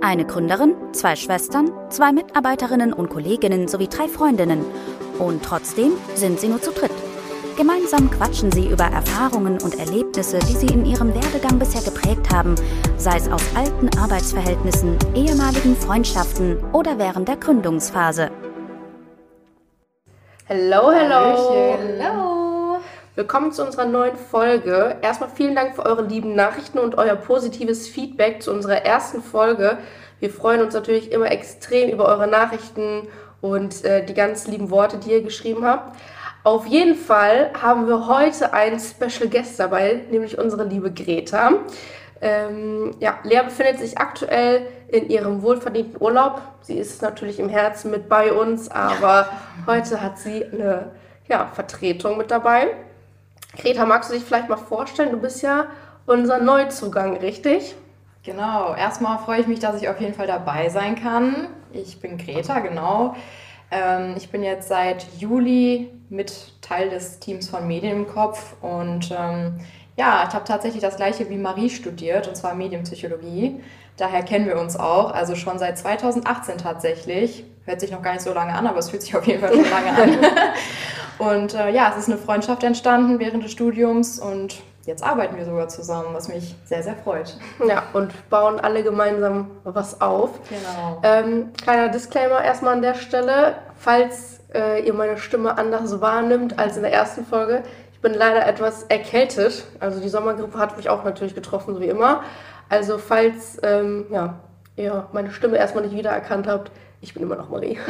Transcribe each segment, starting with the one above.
Eine Gründerin, zwei Schwestern, zwei Mitarbeiterinnen und Kolleginnen sowie drei Freundinnen. Und trotzdem sind sie nur zu dritt. Gemeinsam quatschen sie über Erfahrungen und Erlebnisse, die sie in ihrem Werdegang bisher geprägt haben, sei es aus alten Arbeitsverhältnissen, ehemaligen Freundschaften oder während der Gründungsphase. Hello, hello. Hallo. Willkommen zu unserer neuen Folge. Erstmal vielen Dank für eure lieben Nachrichten und euer positives Feedback zu unserer ersten Folge. Wir freuen uns natürlich immer extrem über eure Nachrichten und äh, die ganz lieben Worte, die ihr geschrieben habt. Auf jeden Fall haben wir heute einen Special Guest dabei, nämlich unsere liebe Greta. Ähm, ja, Lea befindet sich aktuell in ihrem wohlverdienten Urlaub. Sie ist natürlich im Herzen mit bei uns, aber heute hat sie eine ja, Vertretung mit dabei. Greta, magst du dich vielleicht mal vorstellen? Du bist ja unser Neuzugang, richtig? Genau, erstmal freue ich mich, dass ich auf jeden Fall dabei sein kann. Ich bin Greta, genau. Ähm, ich bin jetzt seit Juli mit Teil des Teams von Medien im Kopf und ähm, ja, ich habe tatsächlich das gleiche wie Marie studiert und zwar Medienpsychologie. Daher kennen wir uns auch, also schon seit 2018 tatsächlich. Hört sich noch gar nicht so lange an, aber es fühlt sich auf jeden Fall schon lange an. und äh, ja, es ist eine Freundschaft entstanden während des Studiums und jetzt arbeiten wir sogar zusammen, was mich sehr, sehr freut. Ja, und bauen alle gemeinsam was auf. Genau. Ähm, kleiner Disclaimer erstmal an der Stelle, falls äh, ihr meine Stimme anders wahrnimmt als in der ersten Folge. Ich bin leider etwas erkältet. Also die Sommergrippe hat mich auch natürlich getroffen, so wie immer. Also falls ähm, ja, ihr meine Stimme erstmal nicht wiedererkannt habt, ich bin immer noch Marie.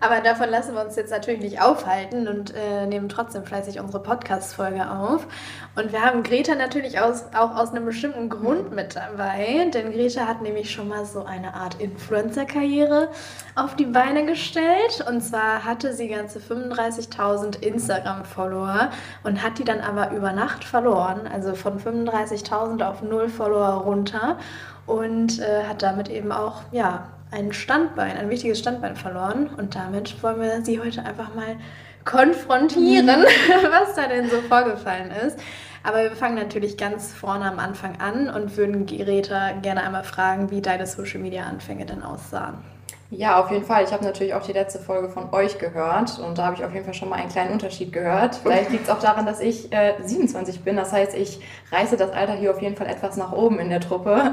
Aber davon lassen wir uns jetzt natürlich nicht aufhalten und äh, nehmen trotzdem fleißig unsere Podcast-Folge auf. Und wir haben Greta natürlich aus, auch aus einem bestimmten Grund mit dabei, denn Greta hat nämlich schon mal so eine Art Influencer-Karriere auf die Beine gestellt. Und zwar hatte sie ganze 35.000 Instagram-Follower und hat die dann aber über Nacht verloren, also von 35.000 auf 0 Follower runter und äh, hat damit eben auch ja, ein Standbein, ein wichtiges Standbein verloren. Und damit wollen wir sie heute einfach mal konfrontieren, mhm. was da denn so vorgefallen ist. Aber wir fangen natürlich ganz vorne am Anfang an und würden Greta gerne einmal fragen, wie deine Social Media Anfänge denn aussahen. Ja, auf jeden Fall. Ich habe natürlich auch die letzte Folge von euch gehört und da habe ich auf jeden Fall schon mal einen kleinen Unterschied gehört. Vielleicht liegt es auch daran, dass ich äh, 27 bin. Das heißt, ich reiße das Alter hier auf jeden Fall etwas nach oben in der Truppe.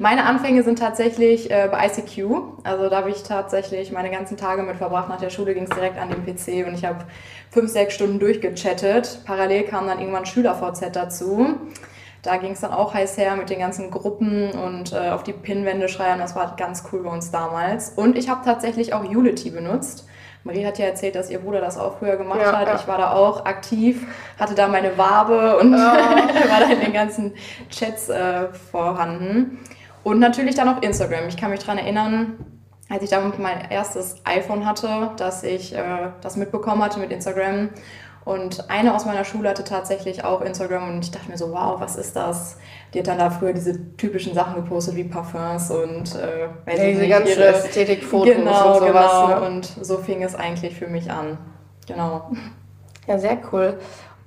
Meine Anfänge sind tatsächlich äh, bei ICQ. Also da habe ich tatsächlich meine ganzen Tage mit verbracht. Nach der Schule ging es direkt an den PC und ich habe fünf, sechs Stunden durchgechattet. Parallel kam dann irgendwann SchülerVZ dazu. Da ging es dann auch heiß her mit den ganzen Gruppen und äh, auf die Pinwände schreiben. Das war ganz cool bei uns damals. Und ich habe tatsächlich auch Unity benutzt. Marie hat ja erzählt, dass ihr Bruder das auch früher gemacht ja, hat. Ja. Ich war da auch aktiv, hatte da meine Wabe und oh. war da in den ganzen Chats äh, vorhanden. Und natürlich dann auch Instagram. Ich kann mich daran erinnern, als ich damit mein erstes iPhone hatte, dass ich äh, das mitbekommen hatte mit Instagram und eine aus meiner Schule hatte tatsächlich auch Instagram und ich dachte mir so, wow, was ist das? Die hat dann da früher diese typischen Sachen gepostet wie Parfums und äh, weiß ja, diese ganzen Ästhetikfotos genau, und sowas. Genau. Ne? Und so fing es eigentlich für mich an. Genau. Ja, sehr cool.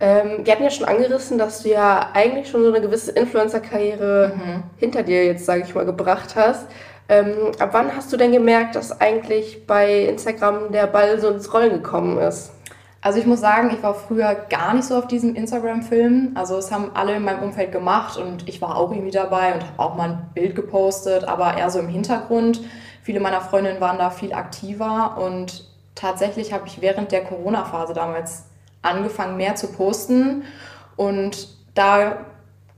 Ähm, wir hatten ja schon angerissen, dass du ja eigentlich schon so eine gewisse Influencer-Karriere mhm. hinter dir jetzt, sage ich mal, gebracht hast. Ähm, ab wann hast du denn gemerkt, dass eigentlich bei Instagram der Ball so ins Rollen gekommen ist? Also ich muss sagen, ich war früher gar nicht so auf diesem Instagram-Film. Also es haben alle in meinem Umfeld gemacht und ich war auch irgendwie dabei und habe auch mal ein Bild gepostet, aber eher so im Hintergrund. Viele meiner Freundinnen waren da viel aktiver und tatsächlich habe ich während der Corona-Phase damals angefangen, mehr zu posten und da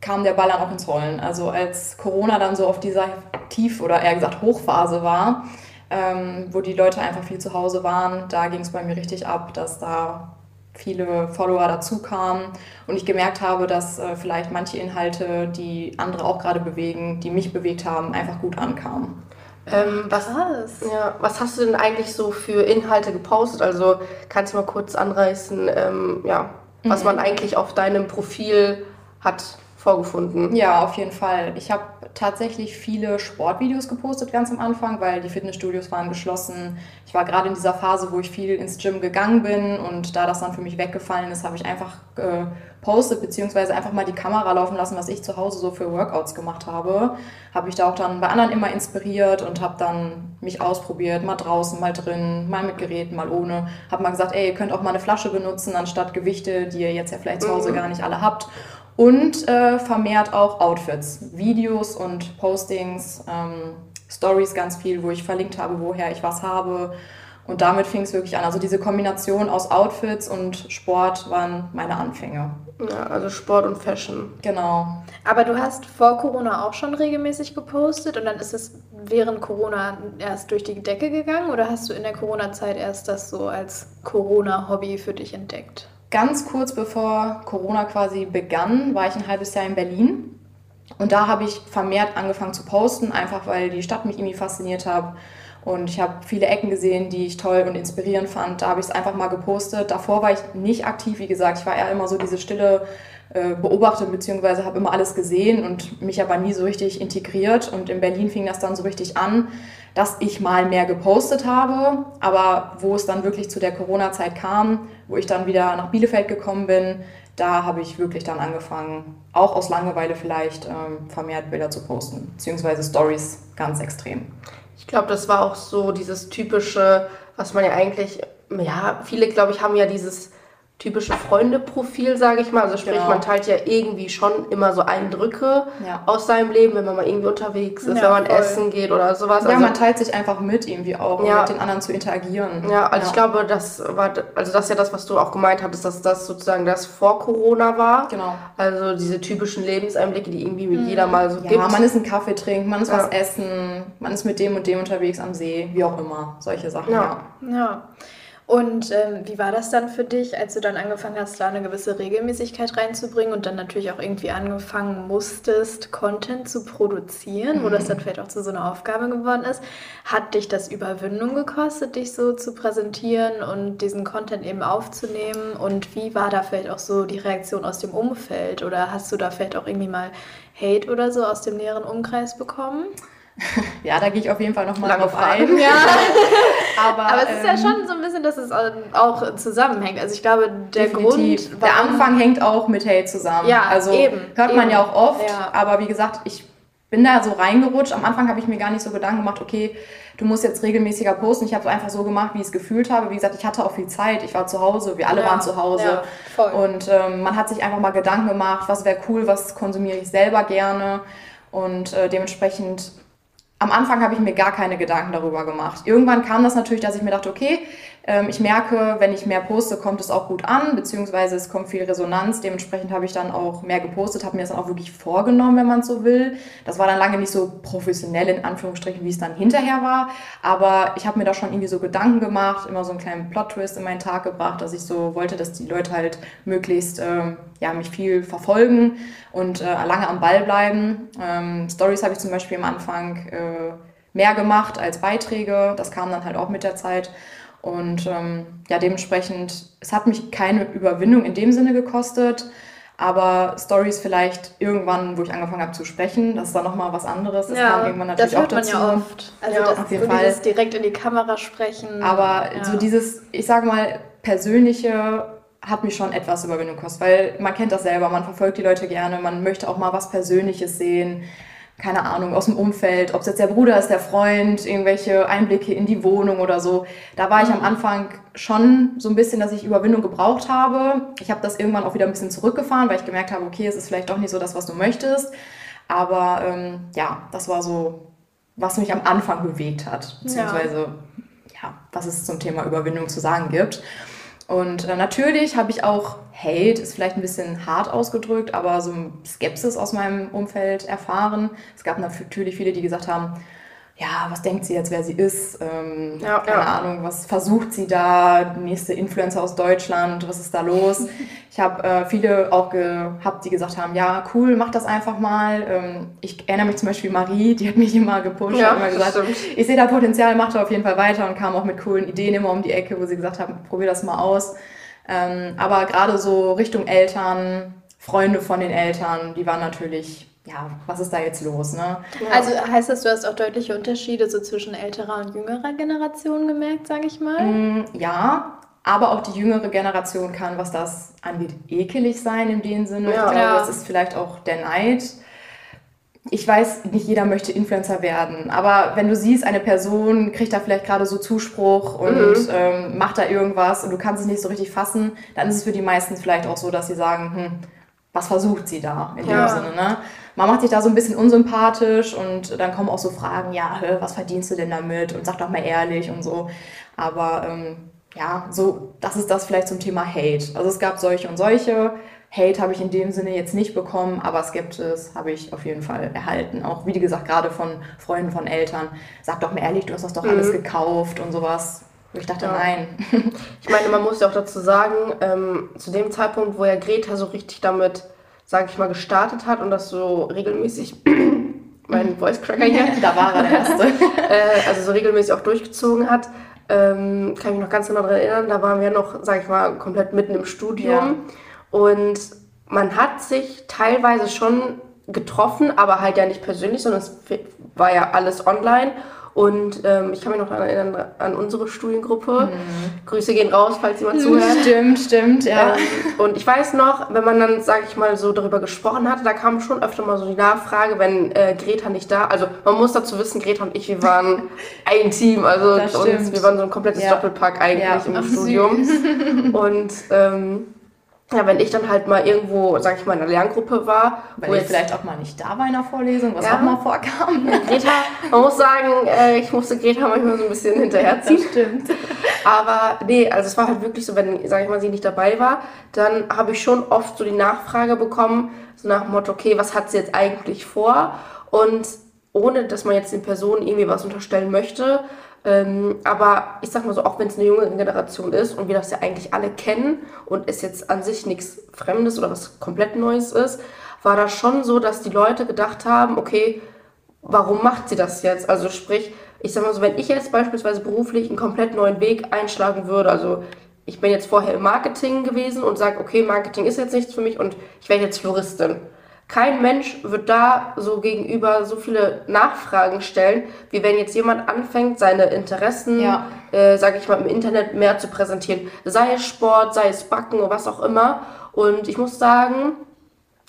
kam der Ball dann auch ins Rollen. Also als Corona dann so auf dieser Tief- oder eher gesagt Hochphase war, ähm, wo die Leute einfach viel zu Hause waren. Da ging es bei mir richtig ab, dass da viele Follower dazu kamen und ich gemerkt habe, dass äh, vielleicht manche Inhalte, die andere auch gerade bewegen, die mich bewegt haben, einfach gut ankamen. Ähm, was, ja, was hast du denn eigentlich so für Inhalte gepostet? Also kannst du mal kurz anreißen, ähm, ja, was mhm. man eigentlich auf deinem Profil hat vorgefunden. Ja, auf jeden Fall. Ich habe tatsächlich viele Sportvideos gepostet ganz am Anfang, weil die Fitnessstudios waren geschlossen. Ich war gerade in dieser Phase, wo ich viel ins Gym gegangen bin und da das dann für mich weggefallen ist, habe ich einfach gepostet beziehungsweise einfach mal die Kamera laufen lassen, was ich zu Hause so für Workouts gemacht habe. Habe ich da auch dann bei anderen immer inspiriert und habe dann mich ausprobiert, mal draußen, mal drin, mal mit Geräten, mal ohne. Habe mal gesagt, ey, ihr könnt auch mal eine Flasche benutzen anstatt Gewichte, die ihr jetzt ja vielleicht zu Hause mhm. gar nicht alle habt und äh, vermehrt auch Outfits, Videos und Postings, ähm, Stories ganz viel, wo ich verlinkt habe, woher ich was habe. Und damit fing es wirklich an. Also diese Kombination aus Outfits und Sport waren meine Anfänge. Ja, also Sport und Fashion. Genau. Aber du hast vor Corona auch schon regelmäßig gepostet und dann ist es während Corona erst durch die Decke gegangen oder hast du in der Corona-Zeit erst das so als Corona-Hobby für dich entdeckt? Ganz kurz bevor Corona quasi begann, war ich ein halbes Jahr in Berlin. Und da habe ich vermehrt angefangen zu posten, einfach weil die Stadt mich irgendwie fasziniert hat. Und ich habe viele Ecken gesehen, die ich toll und inspirierend fand. Da habe ich es einfach mal gepostet. Davor war ich nicht aktiv, wie gesagt. Ich war eher immer so diese stille äh, Beobachterin, beziehungsweise habe immer alles gesehen und mich aber nie so richtig integriert. Und in Berlin fing das dann so richtig an, dass ich mal mehr gepostet habe. Aber wo es dann wirklich zu der Corona-Zeit kam, wo ich dann wieder nach Bielefeld gekommen bin, da habe ich wirklich dann angefangen, auch aus Langeweile vielleicht ähm, vermehrt Bilder zu posten, beziehungsweise Stories ganz extrem. Ich glaube, das war auch so dieses typische, was man ja eigentlich, ja, viele, glaube ich, haben ja dieses typische Freundeprofil, sage ich mal. Also sprich, genau. man teilt ja irgendwie schon immer so Eindrücke ja. aus seinem Leben, wenn man mal irgendwie unterwegs ist, ja, wenn man voll. essen geht oder sowas. Ja, also, man teilt sich einfach mit irgendwie auch, um ja. mit den anderen zu interagieren. Ja, also ich glaube, das war, also das ist ja das, was du auch gemeint hattest, dass das sozusagen das vor Corona war. Genau. Also diese typischen Lebenseinblicke, die irgendwie mit mhm. jeder mal so ja, gibt. Ja, man ist einen Kaffee trinken, man ist was essen, man ist mit dem und dem unterwegs am See, wie auch immer, solche Sachen. Ja. ja. Und ähm, wie war das dann für dich, als du dann angefangen hast, da eine gewisse Regelmäßigkeit reinzubringen und dann natürlich auch irgendwie angefangen musstest, Content zu produzieren, mhm. wo das dann vielleicht auch zu so einer Aufgabe geworden ist? Hat dich das Überwindung gekostet, dich so zu präsentieren und diesen Content eben aufzunehmen? Und wie war da vielleicht auch so die Reaktion aus dem Umfeld? Oder hast du da vielleicht auch irgendwie mal Hate oder so aus dem näheren Umkreis bekommen? Ja, da gehe ich auf jeden Fall nochmal drauf ein. Ja. aber, aber es ist ähm, ja schon so ein bisschen, dass es auch zusammenhängt. Also ich glaube, der definitiv. Grund... Der Anfang hängt auch mit Hate zusammen. Ja, also eben. Hört eben. man ja auch oft. Ja. Aber wie gesagt, ich bin da so reingerutscht. Am Anfang habe ich mir gar nicht so Gedanken gemacht, okay, du musst jetzt regelmäßiger posten. Ich habe es einfach so gemacht, wie ich es gefühlt habe. Wie gesagt, ich hatte auch viel Zeit. Ich war zu Hause. Wir alle ja, waren zu Hause. Ja, und ähm, man hat sich einfach mal Gedanken gemacht, was wäre cool, was konsumiere ich selber gerne. Und äh, dementsprechend am Anfang habe ich mir gar keine Gedanken darüber gemacht. Irgendwann kam das natürlich, dass ich mir dachte, okay, ähm, ich merke, wenn ich mehr poste, kommt es auch gut an, beziehungsweise es kommt viel Resonanz. Dementsprechend habe ich dann auch mehr gepostet, habe mir das dann auch wirklich vorgenommen, wenn man so will. Das war dann lange nicht so professionell in Anführungsstrichen, wie es dann hinterher war. Aber ich habe mir da schon irgendwie so Gedanken gemacht, immer so einen kleinen Plot-Twist in meinen Tag gebracht, dass ich so wollte, dass die Leute halt möglichst ähm, ja, mich viel verfolgen und äh, lange am Ball bleiben. Ähm, Stories habe ich zum Beispiel am Anfang äh, mehr gemacht als Beiträge. Das kam dann halt auch mit der Zeit. Und ähm, ja, dementsprechend, es hat mich keine Überwindung in dem Sinne gekostet, aber Stories vielleicht irgendwann, wo ich angefangen habe zu sprechen, das ist dann nochmal was anderes. Das ja, kam irgendwann natürlich das hört auch dazu. Man ja oft. Also ja, das, auf jeden Fall. direkt in die Kamera sprechen. Aber ja. so dieses, ich sage mal, persönliche hat mich schon etwas Überwindung gekostet, weil man kennt das selber, man verfolgt die Leute gerne, man möchte auch mal was Persönliches sehen keine Ahnung, aus dem Umfeld, ob es jetzt der Bruder ist, der Freund, irgendwelche Einblicke in die Wohnung oder so. Da war ich am mhm. Anfang schon so ein bisschen, dass ich Überwindung gebraucht habe. Ich habe das irgendwann auch wieder ein bisschen zurückgefahren, weil ich gemerkt habe, okay, es ist vielleicht doch nicht so das, was du möchtest. Aber ähm, ja, das war so, was mich am Anfang bewegt hat, beziehungsweise ja. ja, was es zum Thema Überwindung zu sagen gibt. Und äh, natürlich habe ich auch Hate, ist vielleicht ein bisschen hart ausgedrückt, aber so Skepsis aus meinem Umfeld erfahren. Es gab natürlich viele, die gesagt haben, ja, was denkt sie jetzt, wer sie ist? Ähm, ja, keine ja. Ahnung, was versucht sie da? Nächste Influencer aus Deutschland, was ist da los? ich habe äh, viele auch gehabt, die gesagt haben, ja, cool, mach das einfach mal. Ähm, ich erinnere mich zum Beispiel Marie, die hat mich immer gepusht, ja, hat immer gesagt, ich sehe da Potenzial, mach da auf jeden Fall weiter und kam auch mit coolen Ideen immer um die Ecke, wo sie gesagt haben, probier das mal aus. Ähm, aber gerade so Richtung Eltern, Freunde von den Eltern, die waren natürlich, ja, was ist da jetzt los, ne? Also heißt das, du hast auch deutliche Unterschiede so zwischen älterer und jüngerer Generation gemerkt, sage ich mal? Mm, ja, aber auch die jüngere Generation kann, was das angeht, ekelig sein in dem Sinne. Ja. Ich glaube, Ja. das ist vielleicht auch der Neid. Ich weiß, nicht jeder möchte Influencer werden, aber wenn du siehst, eine Person kriegt da vielleicht gerade so Zuspruch und Mhm. ähm, macht da irgendwas und du kannst es nicht so richtig fassen, dann ist es für die meisten vielleicht auch so, dass sie sagen, hm, was versucht sie da in Ja. dem Sinne, ne? Man macht sich da so ein bisschen unsympathisch und dann kommen auch so Fragen, ja, was verdienst du denn damit und sag doch mal ehrlich und so. Aber ähm, ja, so, das ist das vielleicht zum Thema Hate. Also es gab solche und solche. Hate habe ich in dem Sinne jetzt nicht bekommen, aber Skepsis habe ich auf jeden Fall erhalten. Auch wie gesagt, gerade von Freunden, von Eltern. Sag doch mal ehrlich, du hast das doch alles gekauft und sowas. Und ich dachte, Ja. nein. Ich meine, man muss ja auch dazu sagen, ähm, zu dem Zeitpunkt, wo ja Greta so richtig damit, sage ich mal, gestartet hat und das so regelmäßig, mein Voice Cracker hier, da war er der Erste. äh, also so regelmäßig auch durchgezogen hat, ähm, kann ich mich noch ganz genau daran erinnern, da waren wir noch, sage ich mal, komplett mitten im Studium und man hat sich teilweise schon getroffen, aber halt ja nicht persönlich, sondern es war ja alles online und ähm, ich kann mich noch daran erinnern an unsere Studiengruppe. Grüße gehen raus, falls jemand zuhört. stimmt, stimmt, ja. Ähm, und ich weiß noch, wenn man dann, sage ich mal, so darüber gesprochen hatte, da kam schon öfter mal so die Nachfrage, wenn äh, Greta nicht da, also man muss dazu wissen, Greta und ich, wir waren ein Team, also uns, wir waren so ein komplettes Ja. Doppelpack eigentlich Ja. im Ach, Studium. Und ähm, ja, wenn ich dann halt mal irgendwo, sage ich mal, in einer Lerngruppe war, wo Weil ich jetzt vielleicht auch mal nicht da war in der Vorlesung, was Ja. auch mal vorkam. Greta, man muss sagen, äh, ich musste Greta manchmal so ein bisschen hinterherziehen. stimmt. Aber nee, also es war halt wirklich so, wenn, sag ich mal, sie nicht dabei war, dann habe ich schon oft so die Nachfrage bekommen, so nach dem Motto, okay, was hat sie jetzt eigentlich vor? Und ohne, dass man jetzt den Personen irgendwie was unterstellen möchte, ähm, aber ich sag mal so, auch wenn es eine junge Generation ist und wir das ja eigentlich alle kennen und es jetzt an sich nichts Fremdes oder was komplett Neues ist, war das schon so, dass die Leute gedacht haben, okay, warum macht sie das jetzt? Also sprich, ich sag mal so, wenn ich jetzt beispielsweise beruflich einen komplett neuen Weg einschlagen würde, also ich bin jetzt vorher im Marketing gewesen und sage, okay, Marketing ist jetzt nichts für mich und ich werde jetzt Floristin. Kein Mensch wird da so gegenüber so viele Nachfragen stellen, wie wenn jetzt jemand anfängt, seine Interessen, Ja. äh, sage ich mal, im Internet mehr zu präsentieren. Sei es Sport, sei es Backen oder was auch immer. Und ich muss sagen,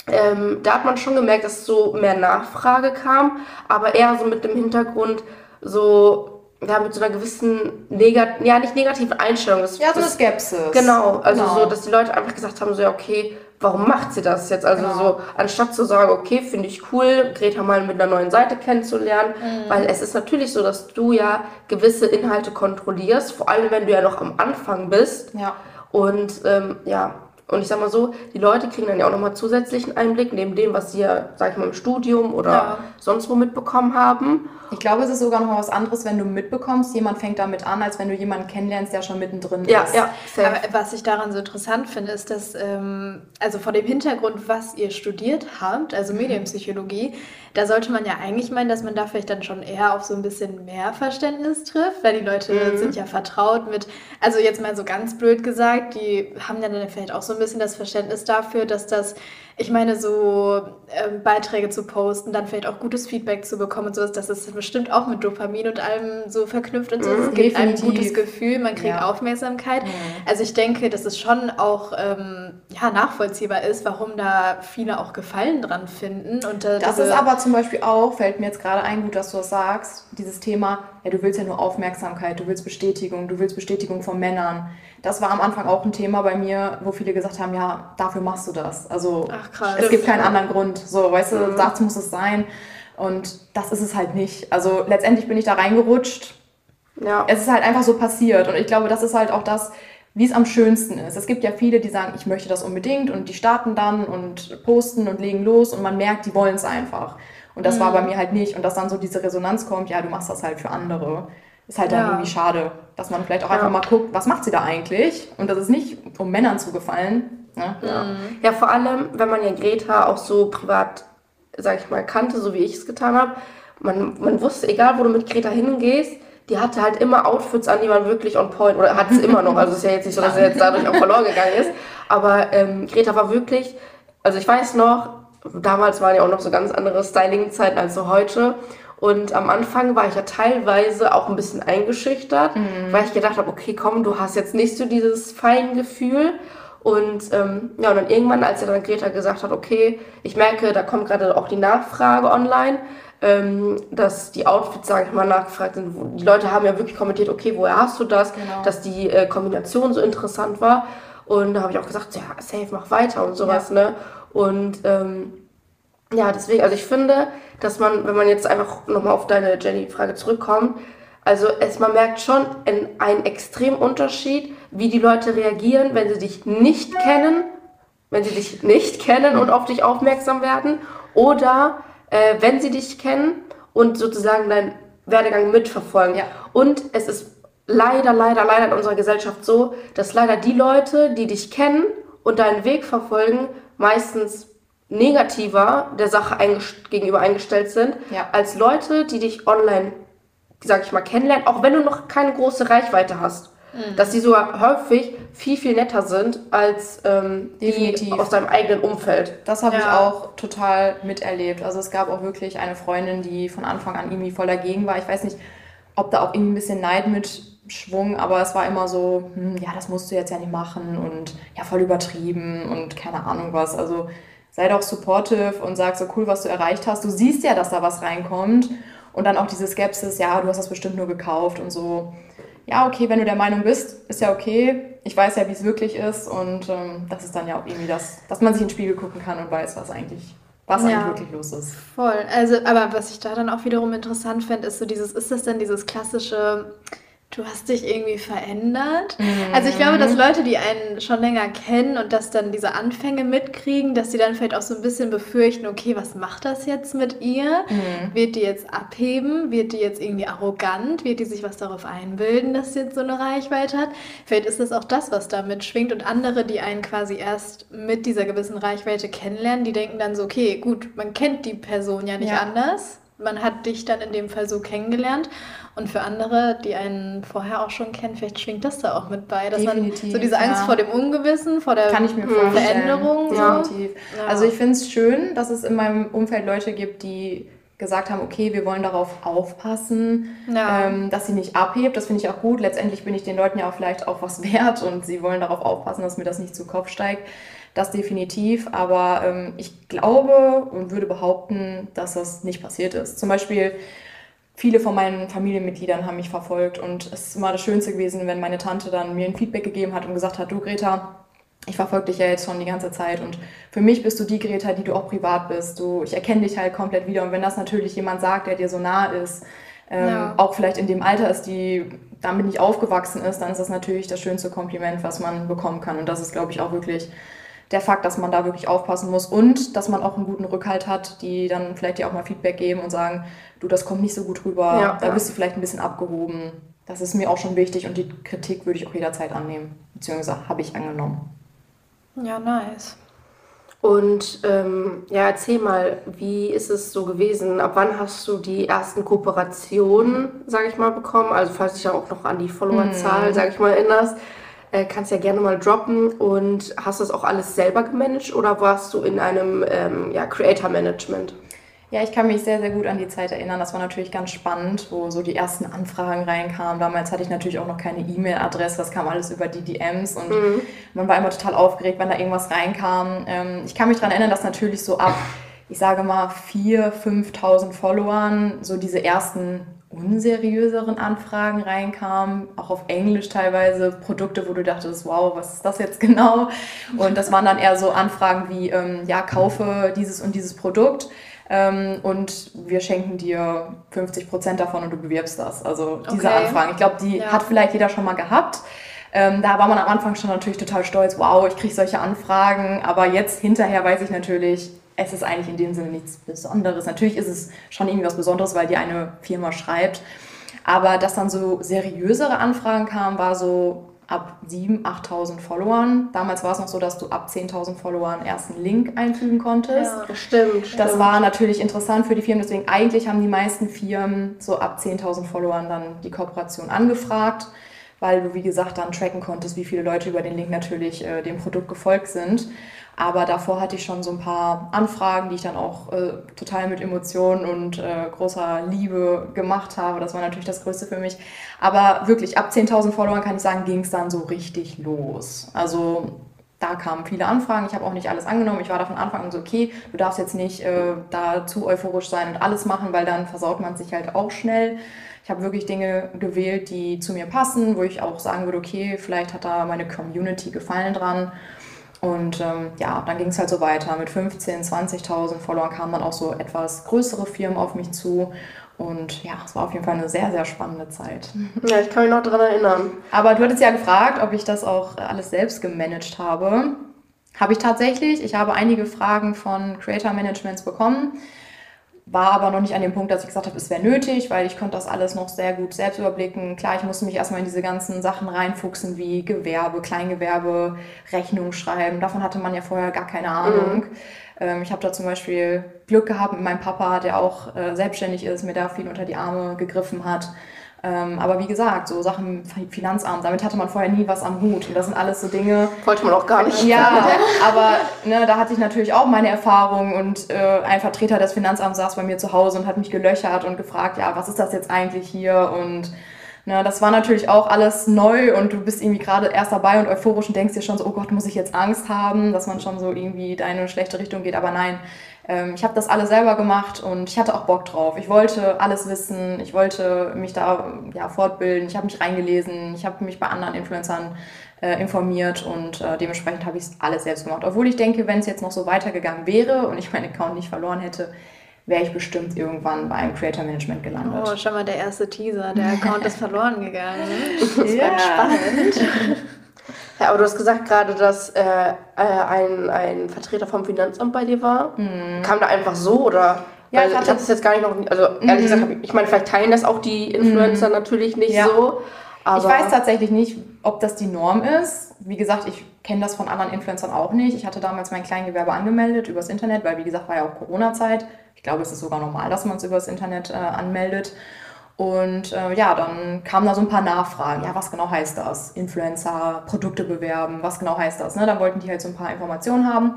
ähm, da hat man schon gemerkt, dass so mehr Nachfrage kam, aber eher so mit dem Hintergrund so, ja, mit so einer gewissen, negat ja, nicht negativen Einstellung. Das, Ja, so eine Skepsis. Genau, also Genau. so, dass die Leute einfach gesagt haben, so, ja, okay, warum macht sie das jetzt? Also Genau. so, anstatt zu sagen, okay, finde ich cool, Greta mal mit einer neuen Seite kennenzulernen, Mhm. weil es ist natürlich so, dass du ja gewisse Inhalte kontrollierst, vor allem wenn du ja noch am Anfang bist. Ja. Und ähm, ja, und ich sag mal so, die Leute kriegen dann ja auch nochmal zusätzlichen Einblick, neben dem, was sie ja, sag ich mal, im Studium oder Ja. sonst wo mitbekommen haben. Ich glaube, es ist sogar noch mal was anderes, wenn du mitbekommst, jemand fängt damit an, als wenn du jemanden kennenlernst, der schon mittendrin Ja, ist. ja, safe. Aber was ich daran so interessant finde, ist, dass, ähm, also vor dem Hintergrund, was ihr studiert habt, also Medienpsychologie, da sollte man ja eigentlich meinen, dass man da vielleicht dann schon eher auf so ein bisschen mehr Verständnis trifft, weil die Leute sind ja vertraut mit, also jetzt mal so ganz blöd gesagt, die haben dann vielleicht auch so ein bisschen das Verständnis dafür, dass das, ich meine, so ähm, Beiträge zu posten, dann vielleicht auch gutes Feedback zu bekommen und sowas, das ist bestimmt auch mit Dopamin und allem so verknüpft und so. Es gibt einem ein gutes Gefühl, man kriegt Ja. Aufmerksamkeit. Also ich denke, dass es schon auch ähm, ja, nachvollziehbar ist, warum da viele auch Gefallen dran finden. Und äh, Das ist aber zum Beispiel auch, fällt mir jetzt gerade ein, gut, dass du das sagst, dieses Thema, ja, du willst ja nur Aufmerksamkeit, du willst Bestätigung, du willst Bestätigung von Männern. Das war am Anfang auch ein Thema bei mir, wo viele gesagt haben, ja, dafür machst du das. Also Ach, krass. es gibt keinen anderen Grund. So, weißt du, Mhm. muss es sein. Und das ist es halt nicht. Also letztendlich bin ich da reingerutscht. ja. Es ist halt einfach so passiert. Und ich glaube, das ist halt auch das, wie es am schönsten ist. Es gibt ja viele, die sagen, ich möchte das unbedingt und die starten dann und posten und legen los und man merkt, die wollen es einfach. Und das war bei mir halt nicht. Und dass dann so diese Resonanz kommt, ja, du machst das halt für andere, ist halt dann Ja. irgendwie schade, dass man vielleicht auch Ja. einfach mal guckt, was macht sie da eigentlich? Und das ist nicht, um Männern zu gefallen. Ne? Ja. ja, vor allem, wenn man ja Greta auch so privat, sag ich mal, kannte, so wie ich es getan habe. Man, man wusste, egal wo du mit Greta hingehst, die hatte halt immer Outfits an, die waren wirklich on point. Oder hat es immer noch. Also es ist ja jetzt nicht so, dass er jetzt dadurch auch verloren gegangen ist. Aber ähm, Greta war wirklich also ich weiß noch, damals waren ja auch noch so ganz andere Styling-Zeiten als so heute. Und am Anfang war ich ja teilweise auch ein bisschen eingeschüchtert, mhm. weil ich gedacht habe, okay, komm, du hast jetzt nicht so dieses Feingefühl. Und ähm, ja, und dann irgendwann, als ja dann Greta gesagt hat, okay, ich merke, da kommt gerade auch die Nachfrage online, ähm, dass die Outfits, sage ich mal, nachgefragt sind. Die Leute haben ja wirklich kommentiert, okay, woher hast du das? Genau. Dass die äh, Kombination so interessant war. Und da habe ich auch gesagt, ja, safe, mach weiter und sowas, ja. ne? Und ähm, ja, deswegen, also ich finde, dass man, wenn man jetzt einfach nochmal auf deine Jenny-Frage zurückkommt, also es, man merkt schon einen extremen Unterschied, wie die Leute reagieren, wenn sie dich nicht kennen, wenn sie dich nicht kennen und auf dich aufmerksam werden, oder äh, wenn sie dich kennen und sozusagen deinen Werdegang mitverfolgen. Ja. Und es ist leider, leider, leider in unserer Gesellschaft so, dass leider die Leute, die dich kennen und deinen Weg verfolgen, meistens negativer der Sache eingest gegenüber eingestellt sind, ja. als Leute, die dich online, sag ich mal, kennenlernen, auch wenn du noch keine große Reichweite hast. Mhm. Dass sie sogar häufig viel, viel netter sind als ähm, die aus deinem eigenen Umfeld. Das habe ja. ich auch total miterlebt. Also es gab auch wirklich eine Freundin, die von Anfang an irgendwie voll dagegen war. Ich weiß nicht, ob da auch irgendwie ein bisschen Neid mit Schwung, aber es war immer so, hm, ja, das musst du jetzt ja nicht machen und ja, voll übertrieben und keine Ahnung was. Also sei doch supportive und sag so cool, was du erreicht hast. Du siehst ja, dass da was reinkommt und dann auch diese Skepsis, ja, du hast das bestimmt nur gekauft und so. Ja, okay, wenn du der Meinung bist, ist ja okay. Ich weiß ja, wie es wirklich ist und ähm, das ist dann ja auch irgendwie das, dass man sich in den Spiegel gucken kann und weiß, was eigentlich was ja, eigentlich wirklich los ist. Voll. Also, aber was ich da dann auch wiederum interessant fände, ist so dieses, ist das denn dieses klassische, du hast dich irgendwie verändert. Mhm. Also ich glaube, dass Leute, die einen schon länger kennen und das dann diese Anfänge mitkriegen, dass sie dann vielleicht auch so ein bisschen befürchten, okay, was macht das jetzt mit ihr? Mhm. Wird die jetzt abheben? Wird die jetzt irgendwie arrogant? Wird die sich was darauf einbilden, dass sie jetzt so eine Reichweite hat? Vielleicht ist das auch das, was da mitschwingt und andere, die einen quasi erst mit dieser gewissen Reichweite kennenlernen, die denken dann so, okay, gut, man kennt die Person ja nicht ja. anders. Man hat dich dann in dem Fall so kennengelernt und für andere, die einen vorher auch schon kennen, vielleicht schwingt das da auch mit bei, dass Definitiv, man so diese Angst ja. vor dem Ungewissen, vor der Kann ich mir Veränderung. Ja. Definitiv. Ja. Also ich finde es schön, dass es in meinem Umfeld Leute gibt, die gesagt haben, okay, wir wollen darauf aufpassen, ja. ähm, dass sie nicht abhebt. Das finde ich auch gut. Letztendlich bin ich den Leuten ja auch vielleicht auch was wert und sie wollen darauf aufpassen, dass mir das nicht zu Kopf steigt. Das definitiv, aber ähm, ich glaube und würde behaupten, dass das nicht passiert ist. Zum Beispiel viele von meinen Familienmitgliedern haben mich verfolgt und es ist immer das Schönste gewesen, wenn meine Tante dann mir ein Feedback gegeben hat und gesagt hat, du Greta, ich verfolge dich ja jetzt schon die ganze Zeit und für mich bist du die Greta, die du auch privat bist. Du, ich erkenne dich halt komplett wieder und wenn das natürlich jemand sagt, der dir so nah ist, ähm, ja. auch vielleicht in dem Alter ist, die damit nicht aufgewachsen ist, dann ist das natürlich das schönste Kompliment, was man bekommen kann und das ist, glaube ich, auch wirklich der Fakt, dass man da wirklich aufpassen muss und dass man auch einen guten Rückhalt hat, die dann vielleicht dir auch mal Feedback geben und sagen, du, das kommt nicht so gut rüber, ja, da bist du vielleicht ein bisschen abgehoben. Das ist mir auch schon wichtig und die Kritik würde ich auch jederzeit annehmen, beziehungsweise habe ich angenommen. Ja, nice. Und ähm, ja, erzähl mal, wie ist es so gewesen? Ab wann hast du die ersten Kooperationen, sage ich mal, bekommen? Also falls dich ja auch noch an die Followerzahl, mhm. sage ich mal, erinnerst, äh, kannst ja gerne mal droppen. Und hast du das auch alles selber gemanagt oder warst du in einem ähm, ja, Creator Management? Ja, ich kann mich sehr, sehr gut an die Zeit erinnern. Das war natürlich ganz spannend, wo so die ersten Anfragen reinkamen. Damals hatte ich natürlich auch noch keine E-Mail-Adresse, das kam alles über die DMs und mhm. man war immer total aufgeregt, wenn da irgendwas reinkam. Ähm, ich kann mich daran erinnern, dass natürlich so ab, ich sage mal, 4.000, 5.000 Followern so diese ersten unseriöseren Anfragen reinkamen, auch auf Englisch teilweise, Produkte, wo du dachtest, wow, was ist das jetzt genau? Und das waren dann eher so Anfragen wie, ähm, ja, kaufe dieses und dieses Produkt ähm, und wir schenken dir 50 Prozent davon und du bewirbst das. Also diese okay. Anfragen. Ich glaube, die ja. hat vielleicht jeder schon mal gehabt. Ähm, da war man am Anfang schon natürlich total stolz, wow, ich kriege solche Anfragen. Aber jetzt hinterher weiß ich natürlich, es ist eigentlich in dem Sinne nichts Besonderes. Natürlich ist es schon irgendwie was Besonderes, weil die eine Firma schreibt. Aber dass dann so seriösere Anfragen kamen, war so, ab 7.000, 8.000 Followern. Damals war es noch so, dass du ab 10.000 Followern erst einen Link einfügen konntest. Ja, stimmt. Das stimmt. war natürlich interessant für die Firmen. Deswegen eigentlich haben die meisten Firmen so ab 10.000 Followern dann die Kooperation angefragt, weil du, wie gesagt, dann tracken konntest, wie viele Leute über den Link natürlich äh, dem Produkt gefolgt sind. Aber davor hatte ich schon so ein paar Anfragen, die ich dann auch äh, total mit Emotionen und äh, großer Liebe gemacht habe. Das war natürlich das Größte für mich. Aber wirklich, ab 10.000 Followern kann ich sagen, ging es dann so richtig los. Also da kamen viele Anfragen. Ich habe auch nicht alles angenommen. Ich war da von Anfang an so, okay, du darfst jetzt nicht äh, da zu euphorisch sein und alles machen, weil dann versaut man sich halt auch schnell. Ich habe wirklich Dinge gewählt, die zu mir passen, wo ich auch sagen würde, okay, vielleicht hat da meine Community Gefallen dran. Und ähm, ja, dann ging es halt so weiter. Mit 15.000, 20.000 Followern kamen dann auch so etwas größere Firmen auf mich zu. Und ja, es war auf jeden Fall eine sehr, sehr spannende Zeit. Ja, ich kann mich noch daran erinnern. Aber du hattest ja gefragt, ob ich das auch alles selbst gemanagt habe. Habe ich tatsächlich. Ich habe einige Fragen von Creator Managements bekommen war aber noch nicht an dem Punkt, dass ich gesagt habe, es wäre nötig, weil ich konnte das alles noch sehr gut selbst überblicken. Klar, ich musste mich erstmal in diese ganzen Sachen reinfuchsen, wie Gewerbe, Kleingewerbe, Rechnung schreiben. Davon hatte man ja vorher gar keine Ahnung. Mhm. Ähm, ich habe da zum Beispiel Glück gehabt mit meinem Papa, der auch äh, selbstständig ist, mir da viel unter die Arme gegriffen hat. Ähm, aber wie gesagt, so Sachen Finanzamt, damit hatte man vorher nie was am Hut. Und das sind alles so Dinge. Wollte man auch gar nicht. Ja, aber ne, da hatte ich natürlich auch meine Erfahrungen und äh, ein Vertreter des Finanzamts saß bei mir zu Hause und hat mich gelöchert und gefragt, ja, was ist das jetzt eigentlich hier? Und Ne, das war natürlich auch alles neu und du bist irgendwie gerade erst dabei und euphorisch und denkst dir schon so, oh Gott, muss ich jetzt Angst haben, dass man schon so irgendwie in eine schlechte Richtung geht. Aber nein, ich habe das alles selber gemacht und ich hatte auch Bock drauf. Ich wollte alles wissen, ich wollte mich da ja, fortbilden, ich habe mich reingelesen, ich habe mich bei anderen Influencern äh, informiert und äh, dementsprechend habe ich es alles selbst gemacht. Obwohl ich denke, wenn es jetzt noch so weitergegangen wäre und ich meinen Account nicht verloren hätte, wäre ich bestimmt irgendwann beim Creator Management gelandet. Oh, schon mal der erste Teaser. Der Account ist verloren gegangen. Das ja. ganz spannend. Ja, aber du hast gesagt gerade, dass äh, äh, ein, ein Vertreter vom Finanzamt bei dir war. Mhm. Kam da einfach so oder? Ja, Weil ich, habe das jetzt gar nicht noch, also ehrlich mhm. gesagt, ich meine, vielleicht teilen das auch die Influencer mhm. natürlich nicht ja. so. ich weiß tatsächlich nicht, ob das die Norm ist. Wie gesagt, ich kenne das von anderen Influencern auch nicht. Ich hatte damals mein Kleingewerbe angemeldet übers Internet, weil wie gesagt war ja auch Corona-Zeit. Ich glaube, es ist sogar normal, dass man es übers Internet äh, anmeldet. Und äh, ja, dann kamen da so ein paar Nachfragen. Ja, was genau heißt das? Influencer, Produkte bewerben, was genau heißt das? Ne? Dann wollten die halt so ein paar Informationen haben.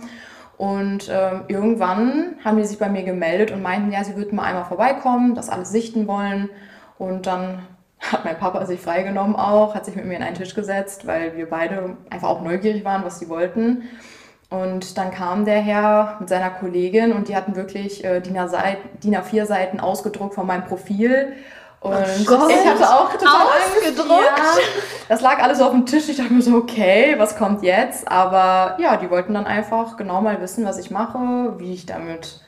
Und äh, irgendwann haben die sich bei mir gemeldet und meinten, ja, sie würden mal einmal vorbeikommen, das alles sichten wollen. Und dann hat mein Papa sich freigenommen auch, hat sich mit mir in einen Tisch gesetzt, weil wir beide einfach auch neugierig waren, was sie wollten. Und dann kam der Herr mit seiner Kollegin und die hatten wirklich äh, DIN A4 Seiten ausgedruckt von meinem Profil und Gott, ich hatte auch total ausgedruckt. Ja, das lag alles auf dem Tisch. Ich dachte mir so, okay, was kommt jetzt? Aber ja, die wollten dann einfach genau mal wissen, was ich mache, wie ich damit,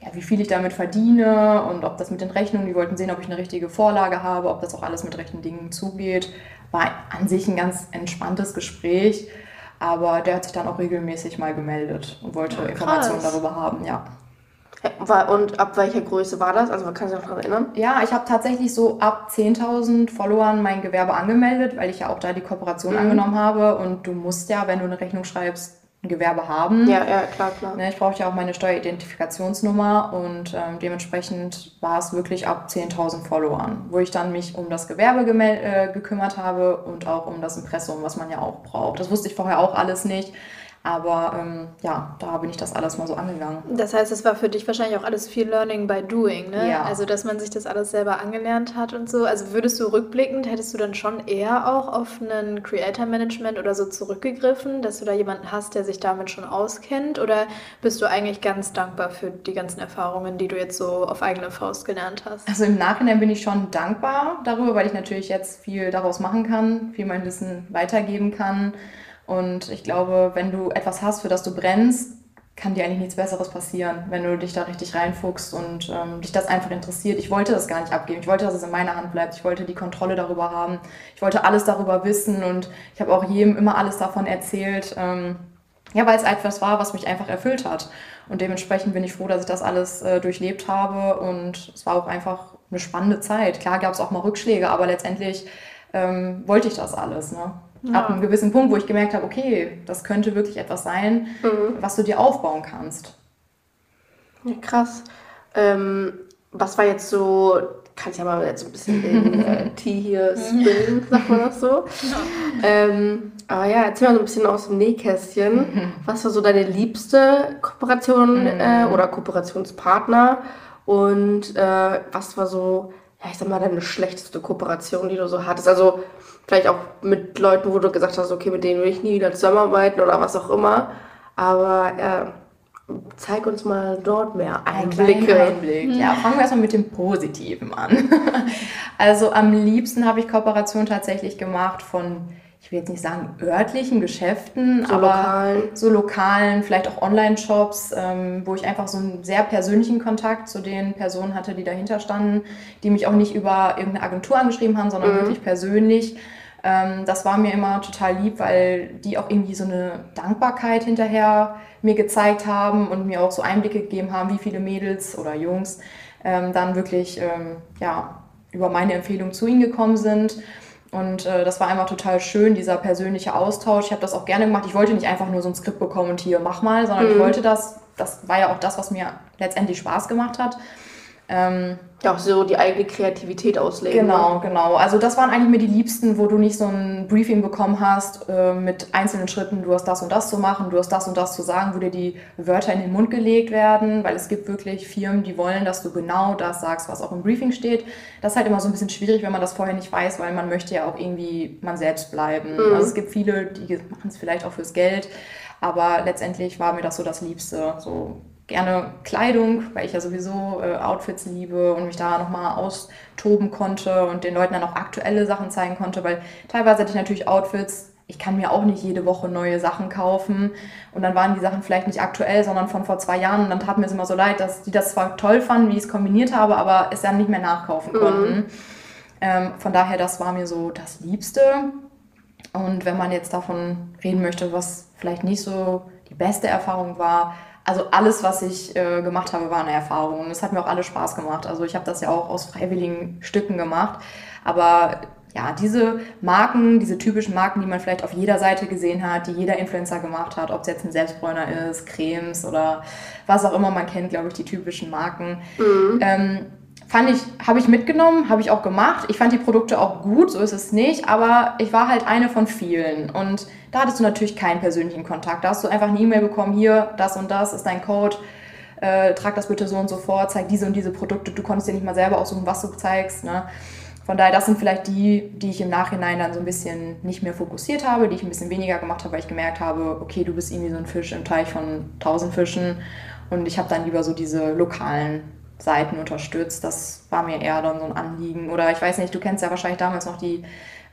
ja, wie viel ich damit verdiene und ob das mit den Rechnungen, die wollten sehen, ob ich eine richtige Vorlage habe, ob das auch alles mit rechten Dingen zugeht. War an sich ein ganz entspanntes Gespräch. Aber der hat sich dann auch regelmäßig mal gemeldet und wollte ja, Informationen darüber haben, ja. Und ab welcher Größe war das? Also man kann sich noch daran erinnern? Ja, ich habe tatsächlich so ab 10.000 Followern mein Gewerbe angemeldet, weil ich ja auch da die Kooperation mhm. angenommen habe. Und du musst ja, wenn du eine Rechnung schreibst, ein Gewerbe haben. Ja, ja, klar, klar. Ne, ich brauche ja auch meine Steueridentifikationsnummer und ähm, dementsprechend war es wirklich ab 10.000 Followern, wo ich dann mich um das Gewerbe äh, gekümmert habe und auch um das Impressum, was man ja auch braucht. Das wusste ich vorher auch alles nicht. Aber ähm, ja, da bin ich das alles mal so angegangen. Das heißt, es war für dich wahrscheinlich auch alles viel Learning by Doing, ne? Ja. Also, dass man sich das alles selber angelernt hat und so. Also, würdest du rückblickend, hättest du dann schon eher auch auf einen Creator Management oder so zurückgegriffen, dass du da jemanden hast, der sich damit schon auskennt? Oder bist du eigentlich ganz dankbar für die ganzen Erfahrungen, die du jetzt so auf eigene Faust gelernt hast? Also, im Nachhinein bin ich schon dankbar darüber, weil ich natürlich jetzt viel daraus machen kann, viel mein Wissen weitergeben kann. Und ich glaube, wenn du etwas hast, für das du brennst, kann dir eigentlich nichts Besseres passieren, wenn du dich da richtig reinfuchst und ähm, dich das einfach interessiert. Ich wollte das gar nicht abgeben. Ich wollte, dass es in meiner Hand bleibt. Ich wollte die Kontrolle darüber haben. Ich wollte alles darüber wissen und ich habe auch jedem immer alles davon erzählt. Ähm, ja, weil es etwas war, was mich einfach erfüllt hat. Und dementsprechend bin ich froh, dass ich das alles äh, durchlebt habe und es war auch einfach eine spannende Zeit. Klar gab es auch mal Rückschläge, aber letztendlich ähm, wollte ich das alles. Ne? Ja. Ab einem gewissen Punkt, wo ich gemerkt habe, okay, das könnte wirklich etwas sein, mhm. was du dir aufbauen kannst. Ja, krass. Ähm, was war jetzt so, kannst ja mal jetzt ein bisschen den äh, Tee hier spillen, sagt man das so. Ähm, aber ja, erzähl mal so ein bisschen aus dem Nähkästchen. Was war so deine liebste Kooperation äh, oder Kooperationspartner? Und äh, was war so, ja, ich sag mal, deine schlechteste Kooperation, die du so hattest? Also vielleicht auch mit Leuten, wo du gesagt hast, okay, mit denen will ich nie wieder zusammenarbeiten oder was auch immer. Aber äh, zeig uns mal dort mehr Einblicke. Einblick. Ja, fangen wir erstmal mit dem Positiven an. also am liebsten habe ich Kooperation tatsächlich gemacht von, ich will jetzt nicht sagen örtlichen Geschäften, So aber lokalen. so lokalen, vielleicht auch Online-Shops, ähm, wo ich einfach so einen sehr persönlichen Kontakt zu den Personen hatte, die dahinter standen, die mich auch nicht über irgendeine Agentur angeschrieben haben, sondern wirklich persönlich. Ähm, das war mir immer total lieb, weil die auch irgendwie so eine Dankbarkeit hinterher mir gezeigt haben und mir auch so Einblicke gegeben haben, wie viele Mädels oder Jungs ähm, dann wirklich ähm, ja, über meine Empfehlung zu ihnen gekommen sind. Und äh, das war einfach total schön, dieser persönliche Austausch. Ich habe das auch gerne gemacht. Ich wollte nicht einfach nur so ein Skript bekommen und hier mach mal, sondern ich wollte das. Das war ja auch das, was mir letztendlich Spaß gemacht hat. Ähm, Ja, auch so die eigene Kreativität ausleben. Genau, genau. Also das waren eigentlich mir die liebsten, wo du nicht so ein Briefing bekommen hast äh, mit einzelnen Schritten, du hast das und das zu machen, du hast das und das zu sagen, wo dir die Wörter in den Mund gelegt werden, weil es gibt wirklich Firmen, die wollen, dass du genau das sagst, was auch im Briefing steht. Das ist halt immer so ein bisschen schwierig, wenn man das vorher nicht weiß, weil man möchte ja auch irgendwie man selbst bleiben. Also es gibt viele, die machen es vielleicht auch fürs Geld, aber letztendlich war mir das so das Liebste, so gerne Kleidung, weil ich ja sowieso äh, Outfits liebe und mich da nochmal austoben konnte und den Leuten dann auch aktuelle Sachen zeigen konnte, weil teilweise hatte ich natürlich Outfits, ich kann mir auch nicht jede Woche neue Sachen kaufen und dann waren die Sachen vielleicht nicht aktuell, sondern von vor zwei Jahren und dann tat mir es immer so leid, dass die das zwar toll fanden, wie ich es kombiniert habe, aber es dann nicht mehr nachkaufen konnten. Ähm, von daher, das war mir so das Liebste. Und wenn man jetzt davon reden möchte, was vielleicht nicht so die beste Erfahrung war, also alles, was ich äh, gemacht habe, war eine Erfahrung. Und es hat mir auch alles Spaß gemacht. Also ich habe das ja auch aus freiwilligen Stücken gemacht. Aber ja, diese Marken, diese typischen Marken, die man vielleicht auf jeder Seite gesehen hat, die jeder Influencer gemacht hat, ob es jetzt ein Selbstbräuner ist, Cremes oder was auch immer man kennt, glaube ich, die typischen Marken. Ähm, fand ich, habe ich mitgenommen, habe ich auch gemacht. Ich fand die Produkte auch gut, so ist es nicht, aber ich war halt eine von vielen. Und da hattest du natürlich keinen persönlichen Kontakt. Da hast du einfach eine E-Mail bekommen, hier, das und das ist dein Code, äh, trag das bitte so und so vor, zeig diese und diese Produkte. Du konntest dir nicht mal selber aussuchen, was du zeigst. Ne? Von daher, das sind vielleicht die, die ich im Nachhinein dann so ein bisschen nicht mehr fokussiert habe, die ich ein bisschen weniger gemacht habe, weil ich gemerkt habe, okay, du bist irgendwie so ein Fisch im Teich von tausend Fischen und ich habe dann lieber so diese lokalen Seiten unterstützt. Das war mir eher dann so ein Anliegen. Oder ich weiß nicht, du kennst ja wahrscheinlich damals noch die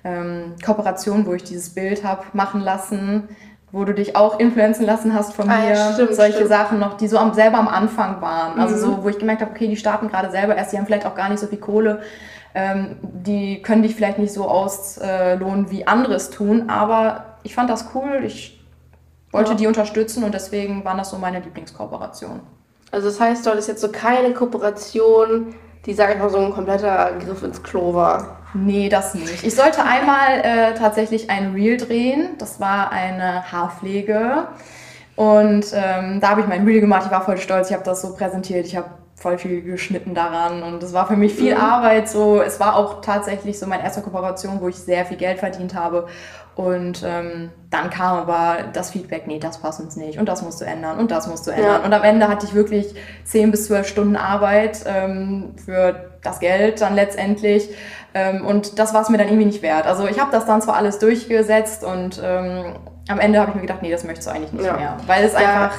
ähm, Kooperation, wo ich dieses Bild habe machen lassen, wo du dich auch influenzen lassen hast von Ah, mir. ja, stimmt, Solche stimmt. Sachen noch, die so am, selber am Anfang waren. Also Mhm. so, wo ich gemerkt habe, okay, die starten gerade selber erst, die haben vielleicht auch gar nicht so viel Kohle. Ähm, die können dich vielleicht nicht so auslohnen, wie andere es tun, aber ich fand das cool. Ich wollte Ja. die unterstützen und deswegen waren das so meine Lieblingskooperationen. Also das heißt, dort ist jetzt so keine Kooperation, die, sag ich mal, so ein kompletter Griff ins Klo war. Nee, das nicht. Ich sollte einmal äh, tatsächlich ein Reel drehen. Das war eine Haarpflege. Und ähm, da habe ich mein Reel gemacht. Ich war voll stolz. Ich habe das so präsentiert. Ich habe voll viel geschnitten daran. Und es war für mich viel Arbeit. So, es war auch tatsächlich so meine erste Kooperation, wo ich sehr viel Geld verdient habe. Und ähm, dann kam aber das Feedback, nee, das passt uns nicht und das musst du ändern und das musst du ändern. Ja. Und am Ende hatte ich wirklich 10 bis 12 Stunden Arbeit ähm, für das Geld dann letztendlich. Ähm, und das war es mir dann irgendwie nicht wert. Also ich habe das dann zwar alles durchgesetzt und ähm, am Ende habe ich mir gedacht, nee, das möchtest du eigentlich nicht Ja. mehr. Weil es Ja. einfach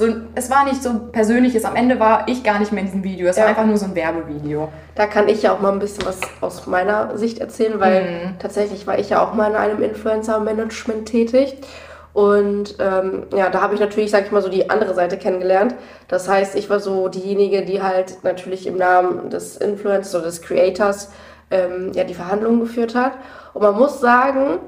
so, es war nicht so persönliches. Am Ende war ich gar nicht mehr in diesem Video. Es Ja. war einfach nur so ein Werbevideo. Da kann ich ja auch mal ein bisschen was aus meiner Sicht erzählen, weil Mhm. tatsächlich war ich ja auch mal in einem Influencer-Management tätig. Und ähm, ja, da habe ich natürlich, sag ich mal, so die andere Seite kennengelernt. Das heißt, ich war so diejenige, die halt natürlich im Namen des Influencers oder des Creators ähm, ja, die Verhandlungen geführt hat. Und man muss sagen,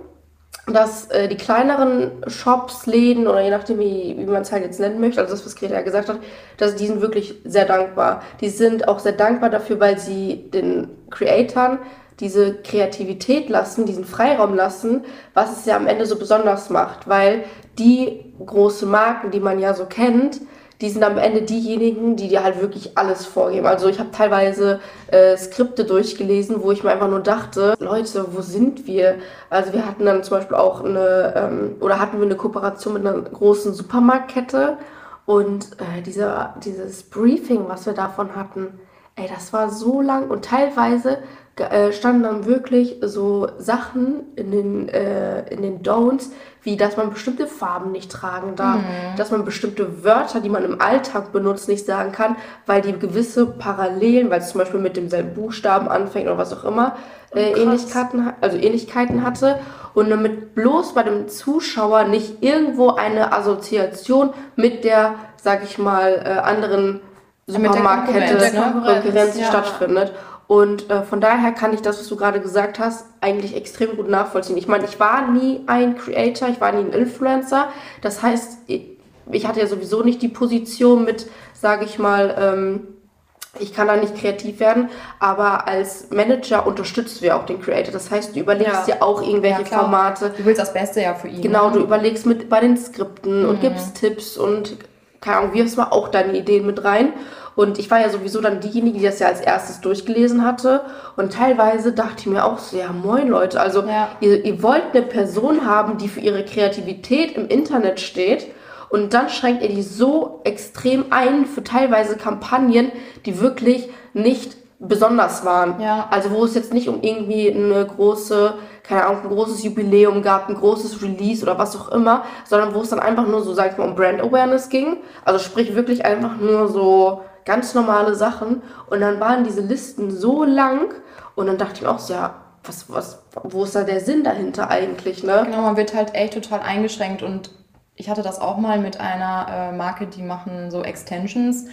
dass äh, die kleineren Shops, Läden oder je nachdem, wie, wie man es halt jetzt nennen möchte, also das, was Greta ja gesagt hat, dass die sind wirklich sehr dankbar. Die sind auch sehr dankbar dafür, weil sie den Creatoren diese Kreativität lassen, diesen Freiraum lassen, was es ja am Ende so besonders macht, weil die großen Marken, die man ja so kennt, die sind am Ende diejenigen, die dir halt wirklich alles vorgeben. Also ich habe teilweise äh, Skripte durchgelesen, wo ich mir einfach nur dachte, Leute, wo sind wir? Also wir hatten dann zum Beispiel auch eine, ähm, oder hatten wir eine Kooperation mit einer großen Supermarktkette und äh, dieser, dieses Briefing, was wir davon hatten, ey, das war so lang und teilweise äh, standen dann wirklich so Sachen in den, äh, in den Don'ts, wie dass man bestimmte Farben nicht tragen darf, mhm. dass man bestimmte Wörter, die man im Alltag benutzt, nicht sagen kann, weil die gewisse Parallelen, weil es zum Beispiel mit demselben Buchstaben anfängt oder was auch immer, äh, oh, Ähnlichkeiten, also Ähnlichkeiten hatte und damit bloß bei dem Zuschauer nicht irgendwo eine Assoziation mit der, sag ich mal, äh, anderen Supermarktkette, Konkurrenz, ne? Konkurrenz ja. stattfindet. Und äh, von daher kann ich das, was du gerade gesagt hast, eigentlich extrem gut nachvollziehen. Ich meine, ich war nie ein Creator, ich war nie ein Influencer. Das heißt, ich hatte ja sowieso nicht die Position mit, sage ich mal, ähm, ich kann da nicht kreativ werden, aber als Manager unterstützt du ja auch den Creator. Das heißt, du überlegst ja, ja auch irgendwelche ja, Formate. Du willst das Beste ja für ihn. Genau, ne? du überlegst mit bei den Skripten mhm. und gibst Tipps und keine Ahnung, wirfst mal auch deine Ideen mit rein. Und ich war ja sowieso dann diejenige, die das ja als erstes durchgelesen hatte. Und teilweise dachte ich mir auch so, ja, moin Leute, also ja. ihr, ihr wollt eine Person haben, die für ihre Kreativität im Internet steht. Und dann schränkt ihr die so extrem ein für teilweise Kampagnen, die wirklich nicht besonders waren. Ja. Also wo es jetzt nicht um irgendwie eine große, keine Ahnung, ein großes Jubiläum gab, ein großes Release oder was auch immer, sondern wo es dann einfach nur so, sag ich mal, um Brand Awareness ging. Also sprich wirklich einfach nur so ganz normale Sachen. Und dann waren diese Listen so lang und dann dachte ich mir auch so, ja, was, was, wo ist da der Sinn dahinter eigentlich, ne? Genau, man wird halt echt total eingeschränkt und ich hatte das auch mal mit einer äh, Marke, die machen so Extensions.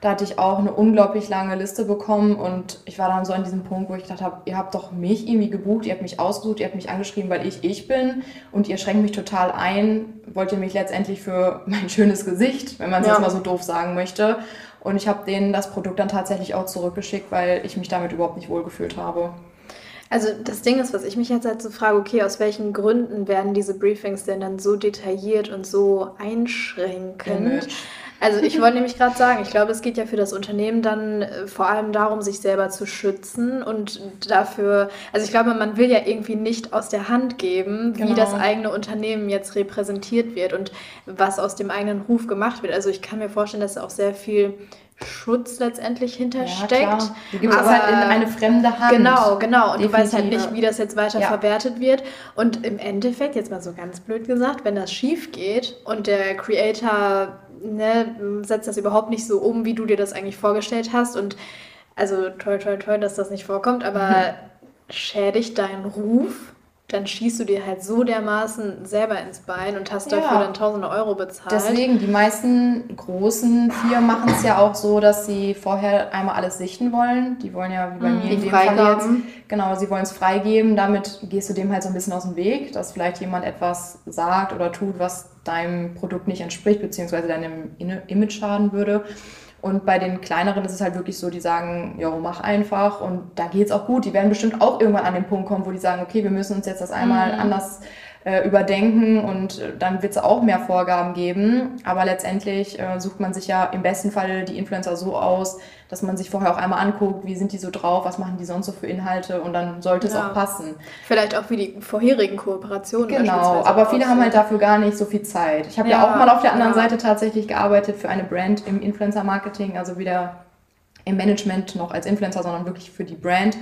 Da hatte ich auch eine unglaublich lange Liste bekommen und ich war dann so an diesem Punkt, wo ich gedacht habe, ihr habt doch mich irgendwie gebucht, ihr habt mich ausgesucht, ihr habt mich angeschrieben, weil ich ich bin und ihr schränkt mich total ein. Wollt ihr mich letztendlich für mein schönes Gesicht, wenn man es ja. jetzt mal so doof sagen möchte. Und ich habe denen das Produkt dann tatsächlich auch zurückgeschickt, weil ich mich damit überhaupt nicht wohlgefühlt habe. Also das Ding ist, was ich mich jetzt halt so frage, okay, aus welchen Gründen werden diese Briefings denn dann so detailliert und so einschränkend? Image. Also ich wollte nämlich gerade sagen, ich glaube, es geht ja für das Unternehmen dann äh, vor allem darum, sich selber zu schützen und dafür, also ich glaube, man will ja irgendwie nicht aus der Hand geben, genau. wie das eigene Unternehmen jetzt repräsentiert wird und was aus dem eigenen Ruf gemacht wird. Also ich kann mir vorstellen, dass auch sehr viel Schutz letztendlich hintersteckt. Ja, du gibst aber, es halt in eine fremde Hand. Genau, genau. Und Definitiv. du weißt halt nicht, wie das jetzt weiter ja. verwertet wird. Und im Endeffekt, jetzt mal so ganz blöd gesagt, wenn das schief geht und der Creator ne, setzt das überhaupt nicht so um, wie du dir das eigentlich vorgestellt hast. Und also toll, toll, toll, dass das nicht vorkommt, aber schädigt deinen Ruf dann schießt du dir halt so dermaßen selber ins Bein und hast ja. dafür dann tausende Euro bezahlt. Deswegen, die meisten großen Firmen machen es ja auch so, dass sie vorher einmal alles sichten wollen. Die wollen ja, wie bei mhm. mir in dem Fall jetzt, genau, sie wollen es freigeben. Damit gehst du dem halt so ein bisschen aus dem Weg, dass vielleicht jemand etwas sagt oder tut, was deinem Produkt nicht entspricht, beziehungsweise deinem Image schaden würde. Und bei den kleineren ist es halt wirklich so, die sagen, ja, mach einfach und da geht es auch gut. Die werden bestimmt auch irgendwann an den Punkt kommen, wo die sagen, okay, wir müssen uns jetzt das einmal mhm. anders äh, überdenken und äh, dann wird es auch mehr Vorgaben geben. Aber letztendlich äh, sucht man sich ja im besten Fall die Influencer so aus, dass man sich vorher auch einmal anguckt, wie sind die so drauf, was machen die sonst so für Inhalte und dann sollte ja. es auch passen. Vielleicht auch wie die vorherigen Kooperationen. Genau, aber viele haben halt dafür gar nicht so viel Zeit. Ich habe ja, ja, auch mal auf der anderen ja. Seite tatsächlich gearbeitet für eine Brand im Influencer-Marketing, also wieder im Management noch als Influencer, sondern wirklich für die Brand.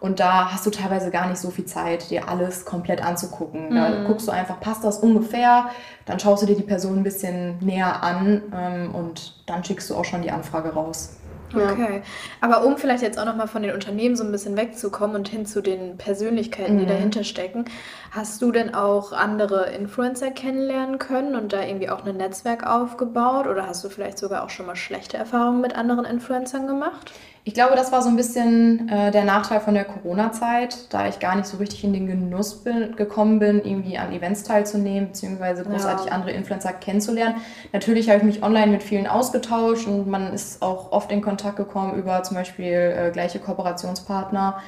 Und da hast du teilweise gar nicht so viel Zeit, dir alles komplett anzugucken. Da mhm. guckst du einfach, passt das ungefähr? Dann schaust du dir die Person ein bisschen näher an ähm, und dann schickst du auch schon die Anfrage raus. Okay. Ja. Aber um vielleicht jetzt auch nochmal von den Unternehmen so ein bisschen wegzukommen und hin zu den Persönlichkeiten, die mhm. dahinter stecken, hast du denn auch andere Influencer kennenlernen können und da irgendwie auch ein Netzwerk aufgebaut? Oder hast du vielleicht sogar auch schon mal schlechte Erfahrungen mit anderen Influencern gemacht? Ich glaube, das war so ein bisschen äh, der Nachteil von der Corona-Zeit, da ich gar nicht so richtig in den Genuss bin, gekommen bin, irgendwie an Events teilzunehmen, beziehungsweise großartig ja. andere Influencer kennenzulernen. Natürlich habe ich mich online mit vielen ausgetauscht und man ist auch oft in Kontakt gekommen über zum Beispiel äh, gleiche Kooperationspartner.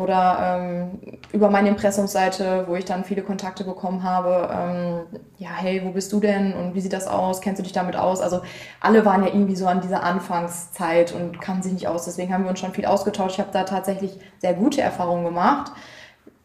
Oder ähm, über meine Impressumsseite, wo ich dann viele Kontakte bekommen habe. Ähm, ja, hey, wo bist du denn und wie sieht das aus? Kennst du dich damit aus? Also alle waren ja irgendwie so an dieser Anfangszeit und kannten sich nicht aus. Deswegen haben wir uns schon viel ausgetauscht. Ich habe da tatsächlich sehr gute Erfahrungen gemacht.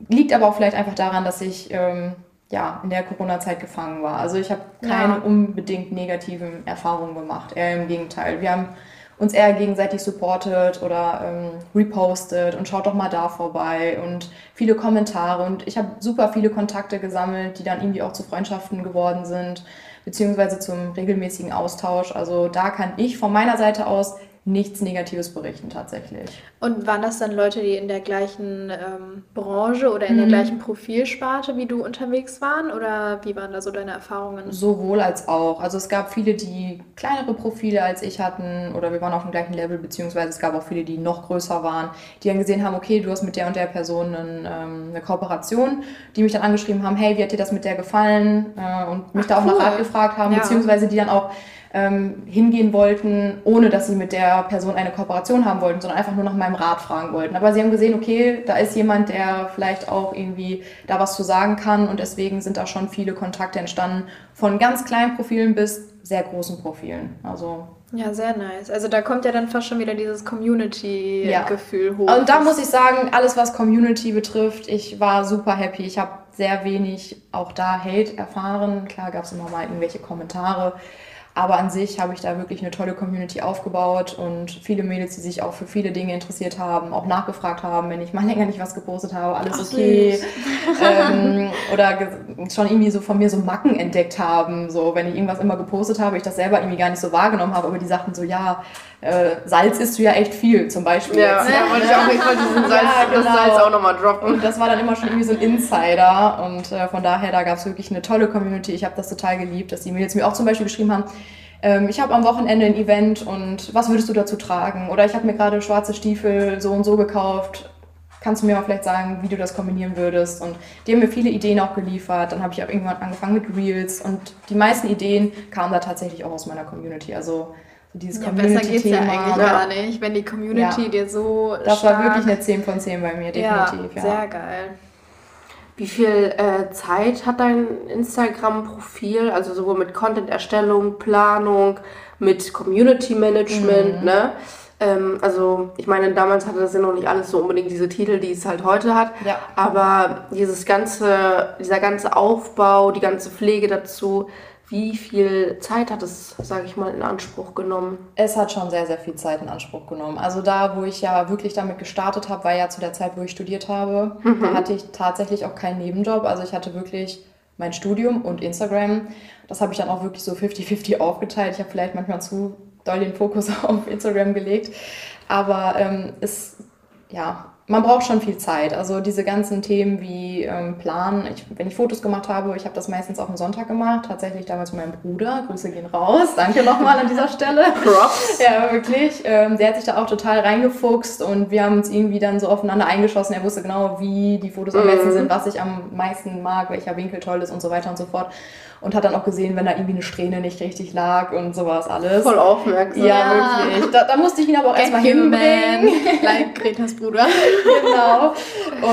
Liegt aber auch vielleicht einfach daran, dass ich ähm, ja, in der Corona-Zeit gefangen war. Also ich habe keine ja. unbedingt negativen Erfahrungen gemacht. Eher im Gegenteil. Wir haben uns eher gegenseitig supportet oder ähm, repostet und schaut doch mal da vorbei und viele Kommentare und ich habe super viele Kontakte gesammelt, die dann irgendwie auch zu Freundschaften geworden sind, beziehungsweise zum regelmäßigen Austausch. Also da kann ich von meiner Seite aus nichts Negatives berichten tatsächlich. Und waren das dann Leute, die in der gleichen ähm, Branche oder in mhm. der gleichen Profilsparte wie du unterwegs waren? Oder wie waren da so deine Erfahrungen? Sowohl als auch. Also es gab viele, die kleinere Profile als ich hatten oder wir waren auf dem gleichen Level, beziehungsweise es gab auch viele, die noch größer waren, die dann gesehen haben, okay, du hast mit der und der Person einen, ähm, eine Kooperation, die mich dann angeschrieben haben, hey, wie hat dir das mit der gefallen? Äh, und mich Ach, da auch cool. nach Rat gefragt haben, ja. beziehungsweise die dann auch ähm, hingehen wollten, ohne dass sie mit der Person eine Kooperation haben wollten, sondern einfach nur nach meinem Rat fragen wollten. Aber sie haben gesehen, okay, da ist jemand, der vielleicht auch irgendwie da was zu sagen kann und deswegen sind da schon viele Kontakte entstanden, von ganz kleinen Profilen bis sehr großen Profilen. Also ja, sehr nice. Also da kommt ja dann fast schon wieder dieses Community-Gefühl ja. hoch. Und da muss ich sagen, alles was Community betrifft, ich war super happy. Ich habe sehr wenig auch da Hate erfahren. Klar gab es immer mal irgendwelche Kommentare. Aber an sich habe ich da wirklich eine tolle Community aufgebaut und viele Mädels, die sich auch für viele Dinge interessiert haben, auch nachgefragt haben, wenn ich mal länger nicht was gepostet habe, alles Ach, okay. ähm, oder schon irgendwie so von mir so Macken entdeckt haben. So, wenn ich irgendwas immer gepostet habe, ich das selber irgendwie gar nicht so wahrgenommen habe, aber die sagten so, ja, äh, Salz isst du ja echt viel, zum Beispiel. Ja, jetzt. ja wollte ich auch, ich wollte diesen Salz, ja, genau. das Salz auch nochmal droppen. Und das war dann immer schon irgendwie so ein Insider und äh, von daher, da gab es wirklich eine tolle Community. Ich habe das total geliebt, dass die mir jetzt mir auch zum Beispiel geschrieben haben, ähm, ich habe am Wochenende ein Event und was würdest du dazu tragen? Oder ich habe mir gerade schwarze Stiefel so und so gekauft. Kannst du mir mal vielleicht sagen, wie du das kombinieren würdest? Und die haben mir viele Ideen auch geliefert. Dann habe ich auch irgendwann angefangen mit Reels und die meisten Ideen kamen da tatsächlich auch aus meiner Community. Also dieses ja, Community-Thema. Besser geht's ja eigentlich ja. gar nicht, wenn die Community ja. dir so Das war wirklich eine 10 von 10 bei mir, definitiv. Ja, sehr geil. Wie viel äh, Zeit hat dein Instagram-Profil? Also sowohl mit Content-Erstellung, Planung, mit Community-Management, mhm. ne? Ähm, also ich meine, damals hatte das ja noch nicht alles so unbedingt diese Titel, die es halt heute hat. Ja. Aber dieses ganze, dieser ganze Aufbau, die ganze Pflege dazu, wie viel Zeit hat es, sage ich mal, in Anspruch genommen? Es hat schon sehr, sehr viel Zeit in Anspruch genommen. Also da, wo ich ja wirklich damit gestartet habe, war ja zu der Zeit, wo ich studiert habe. Mhm. Da hatte ich tatsächlich auch keinen Nebenjob. Also ich hatte wirklich mein Studium und Instagram. Das habe ich dann auch wirklich so 50-50 aufgeteilt. Ich habe vielleicht manchmal zu doll den Fokus auf Instagram gelegt. Aber ähm, es, ja, man braucht schon viel Zeit. Also diese ganzen Themen wie ähm, Planen, ich, wenn ich Fotos gemacht habe, ich habe das meistens auch am Sonntag gemacht, tatsächlich damals mit meinem Bruder. Grüße gehen raus. Danke nochmal an dieser Stelle. Props. Ja, wirklich. Ähm, der hat sich da auch total reingefuchst und wir haben uns irgendwie dann so aufeinander eingeschossen. Er wusste genau, wie die Fotos am besten mhm. sind, was ich am meisten mag, welcher Winkel toll ist und so weiter und so fort und hat dann auch gesehen, wenn da irgendwie eine Strähne nicht richtig lag und sowas alles. Voll aufmerksam. Ja, ja. wirklich. Da, da, musste ich ihn aber auch erstmal hinbringen. like Gretas Bruder. genau.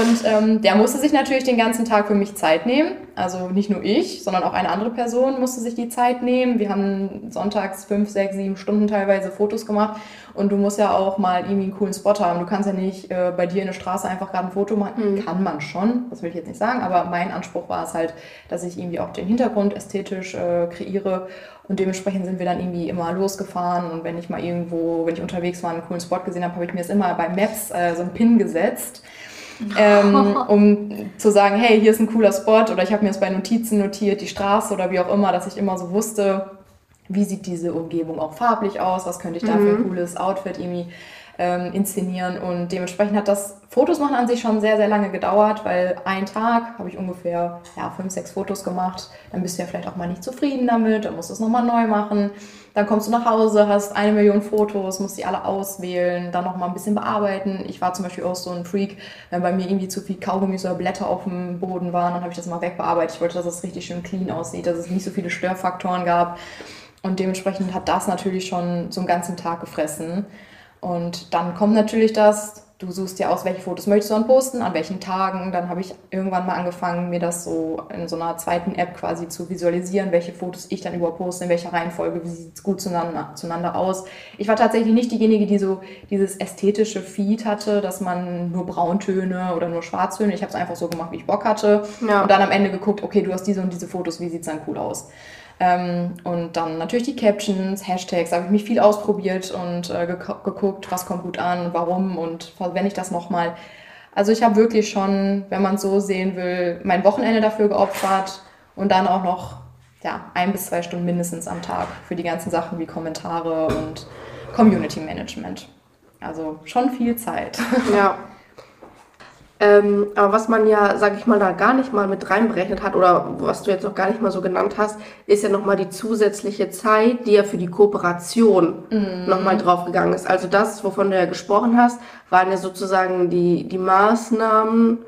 Und ähm, der musste sich natürlich den ganzen Tag für mich Zeit nehmen. Also nicht nur ich, sondern auch eine andere Person musste sich die Zeit nehmen. Wir haben sonntags fünf, sechs, sieben Stunden teilweise Fotos gemacht. Und du musst ja auch mal irgendwie einen coolen Spot haben. Du kannst ja nicht äh, bei dir in der Straße einfach gerade ein Foto machen. Mhm. Kann man schon, das will ich jetzt nicht sagen. Aber mein Anspruch war es halt, dass ich irgendwie auch den Hintergrund ästhetisch äh, kreiere. Und dementsprechend sind wir dann irgendwie immer losgefahren. Und wenn ich mal irgendwo, wenn ich unterwegs war, einen coolen Spot gesehen habe, habe ich mir das immer bei Maps äh, so einen Pin gesetzt ähm, um zu sagen, hey, hier ist ein cooler Spot oder ich habe mir das bei Notizen notiert, die Straße oder wie auch immer, dass ich immer so wusste, wie sieht diese Umgebung auch farblich aus, was könnte ich da mhm. für ein mhm. cooles Outfit irgendwie ähm, inszenieren und dementsprechend hat das Fotos machen an sich schon sehr, sehr lange gedauert, weil einen Tag habe ich ungefähr ja, fünf, sechs Fotos gemacht, dann bist du ja vielleicht auch mal nicht zufrieden damit, dann musst du es nochmal neu machen, dann kommst du nach Hause, hast eine Million Fotos, musst die alle auswählen, dann nochmal ein bisschen bearbeiten. Ich war zum Beispiel auch so ein Freak, wenn bei mir irgendwie zu viel Kaugummis oder Blätter auf dem Boden waren, dann habe ich das mal wegbearbeitet. Ich wollte, dass es richtig schön clean aussieht, dass es nicht so viele Störfaktoren gab. Und dementsprechend hat das natürlich schon so einen ganzen Tag gefressen. Und dann kommt natürlich das, du suchst dir aus, welche Fotos möchtest du dann posten, an welchen Tagen. Dann habe ich irgendwann mal angefangen, mir das so in so einer zweiten App quasi zu visualisieren, welche Fotos ich dann überhaupt poste, in welcher Reihenfolge, wie sieht es gut zueinander, zueinander aus. Ich war tatsächlich nicht diejenige, die so dieses ästhetische Feed hatte, dass man nur Brauntöne oder nur Schwarztöne. Ich habe es einfach so gemacht, wie ich Bock hatte. Ja. Und dann am Ende geguckt, okay, du hast diese und diese Fotos, wie sieht es dann cool aus? Ähm, und dann natürlich die Captions, Hashtags, da habe ich mich viel ausprobiert und äh, geguckt, was kommt gut an, warum und verwende ich das nochmal. Also ich habe wirklich schon, wenn man es so sehen will, mein Wochenende dafür geopfert und dann auch noch ja, ein bis zwei Stunden mindestens am Tag für die ganzen Sachen wie Kommentare und Community Management. Also schon viel Zeit. Ja. Ähm, aber was man ja, sag ich mal, da gar nicht mal mit reinberechnet hat oder was du jetzt noch gar nicht mal so genannt hast, ist ja nochmal die zusätzliche Zeit, die ja für die Kooperation mhm. nochmal draufgegangen ist. Also das, wovon du ja gesprochen hast, waren ja sozusagen die, die Maßnahmen,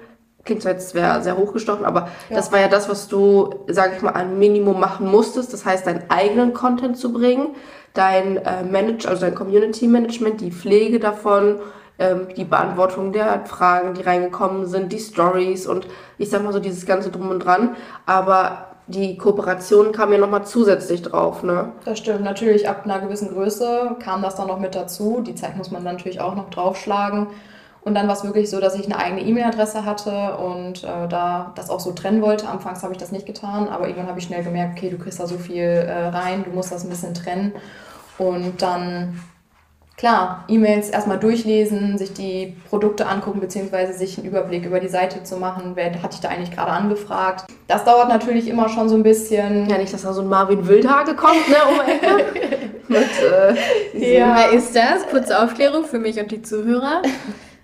klingt zwar jetzt sehr, sehr hochgestochen, aber ja. das war ja das, was du, sag ich mal, ein Minimum machen musstest. Das heißt, deinen eigenen Content zu bringen, dein äh, Manage, also dein Community Management, die Pflege davon, ähm, die Beantwortung der Fragen, die reingekommen sind, die Stories und ich sag mal so dieses ganze Drum und Dran. Aber die Kooperation kam ja nochmal zusätzlich drauf, ne? Das stimmt. Natürlich ab einer gewissen Größe kam das dann noch mit dazu. Die Zeit muss man natürlich auch noch draufschlagen. Und dann war es wirklich so, dass ich eine eigene E-Mail-Adresse hatte und äh, da das auch so trennen wollte. Anfangs habe ich das nicht getan, aber irgendwann habe ich schnell gemerkt, okay, du kriegst da so viel äh, rein, du musst das ein bisschen trennen. Und dann klar, E-Mails erstmal durchlesen, sich die Produkte angucken, beziehungsweise sich einen Überblick über die Seite zu machen. Wer hat dich da eigentlich gerade angefragt? Das dauert natürlich immer schon so ein bisschen. Ja, nicht, dass da so ein Marvin Wildhage kommt, ne, um Mit, äh, ja. Wer ist das? Kurze Aufklärung für mich und die Zuhörer.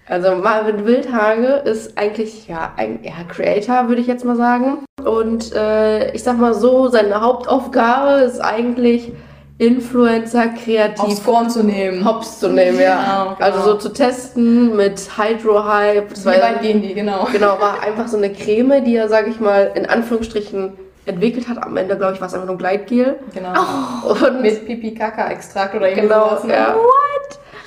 Also Marvin Wildhage ist eigentlich ja ein ja, Creator, würde ich jetzt mal sagen. Und äh, ich sag mal so, seine Hauptaufgabe ist eigentlich Influencer kreativ aufs Korn zu nehmen. Hops zu nehmen, ja. Genau, genau. Also so zu testen mit Hydro Hype. Das Wie weit gehen die, genau. Genau, war einfach so eine Creme, die er, sag ich mal, in Anführungsstrichen entwickelt hat. Am Ende, glaube ich, war es einfach nur Gleitgel. Genau. Oh. Und mit Pipi-Kaka-Extrakt oder irgendwas. Genau, ne? ja. What?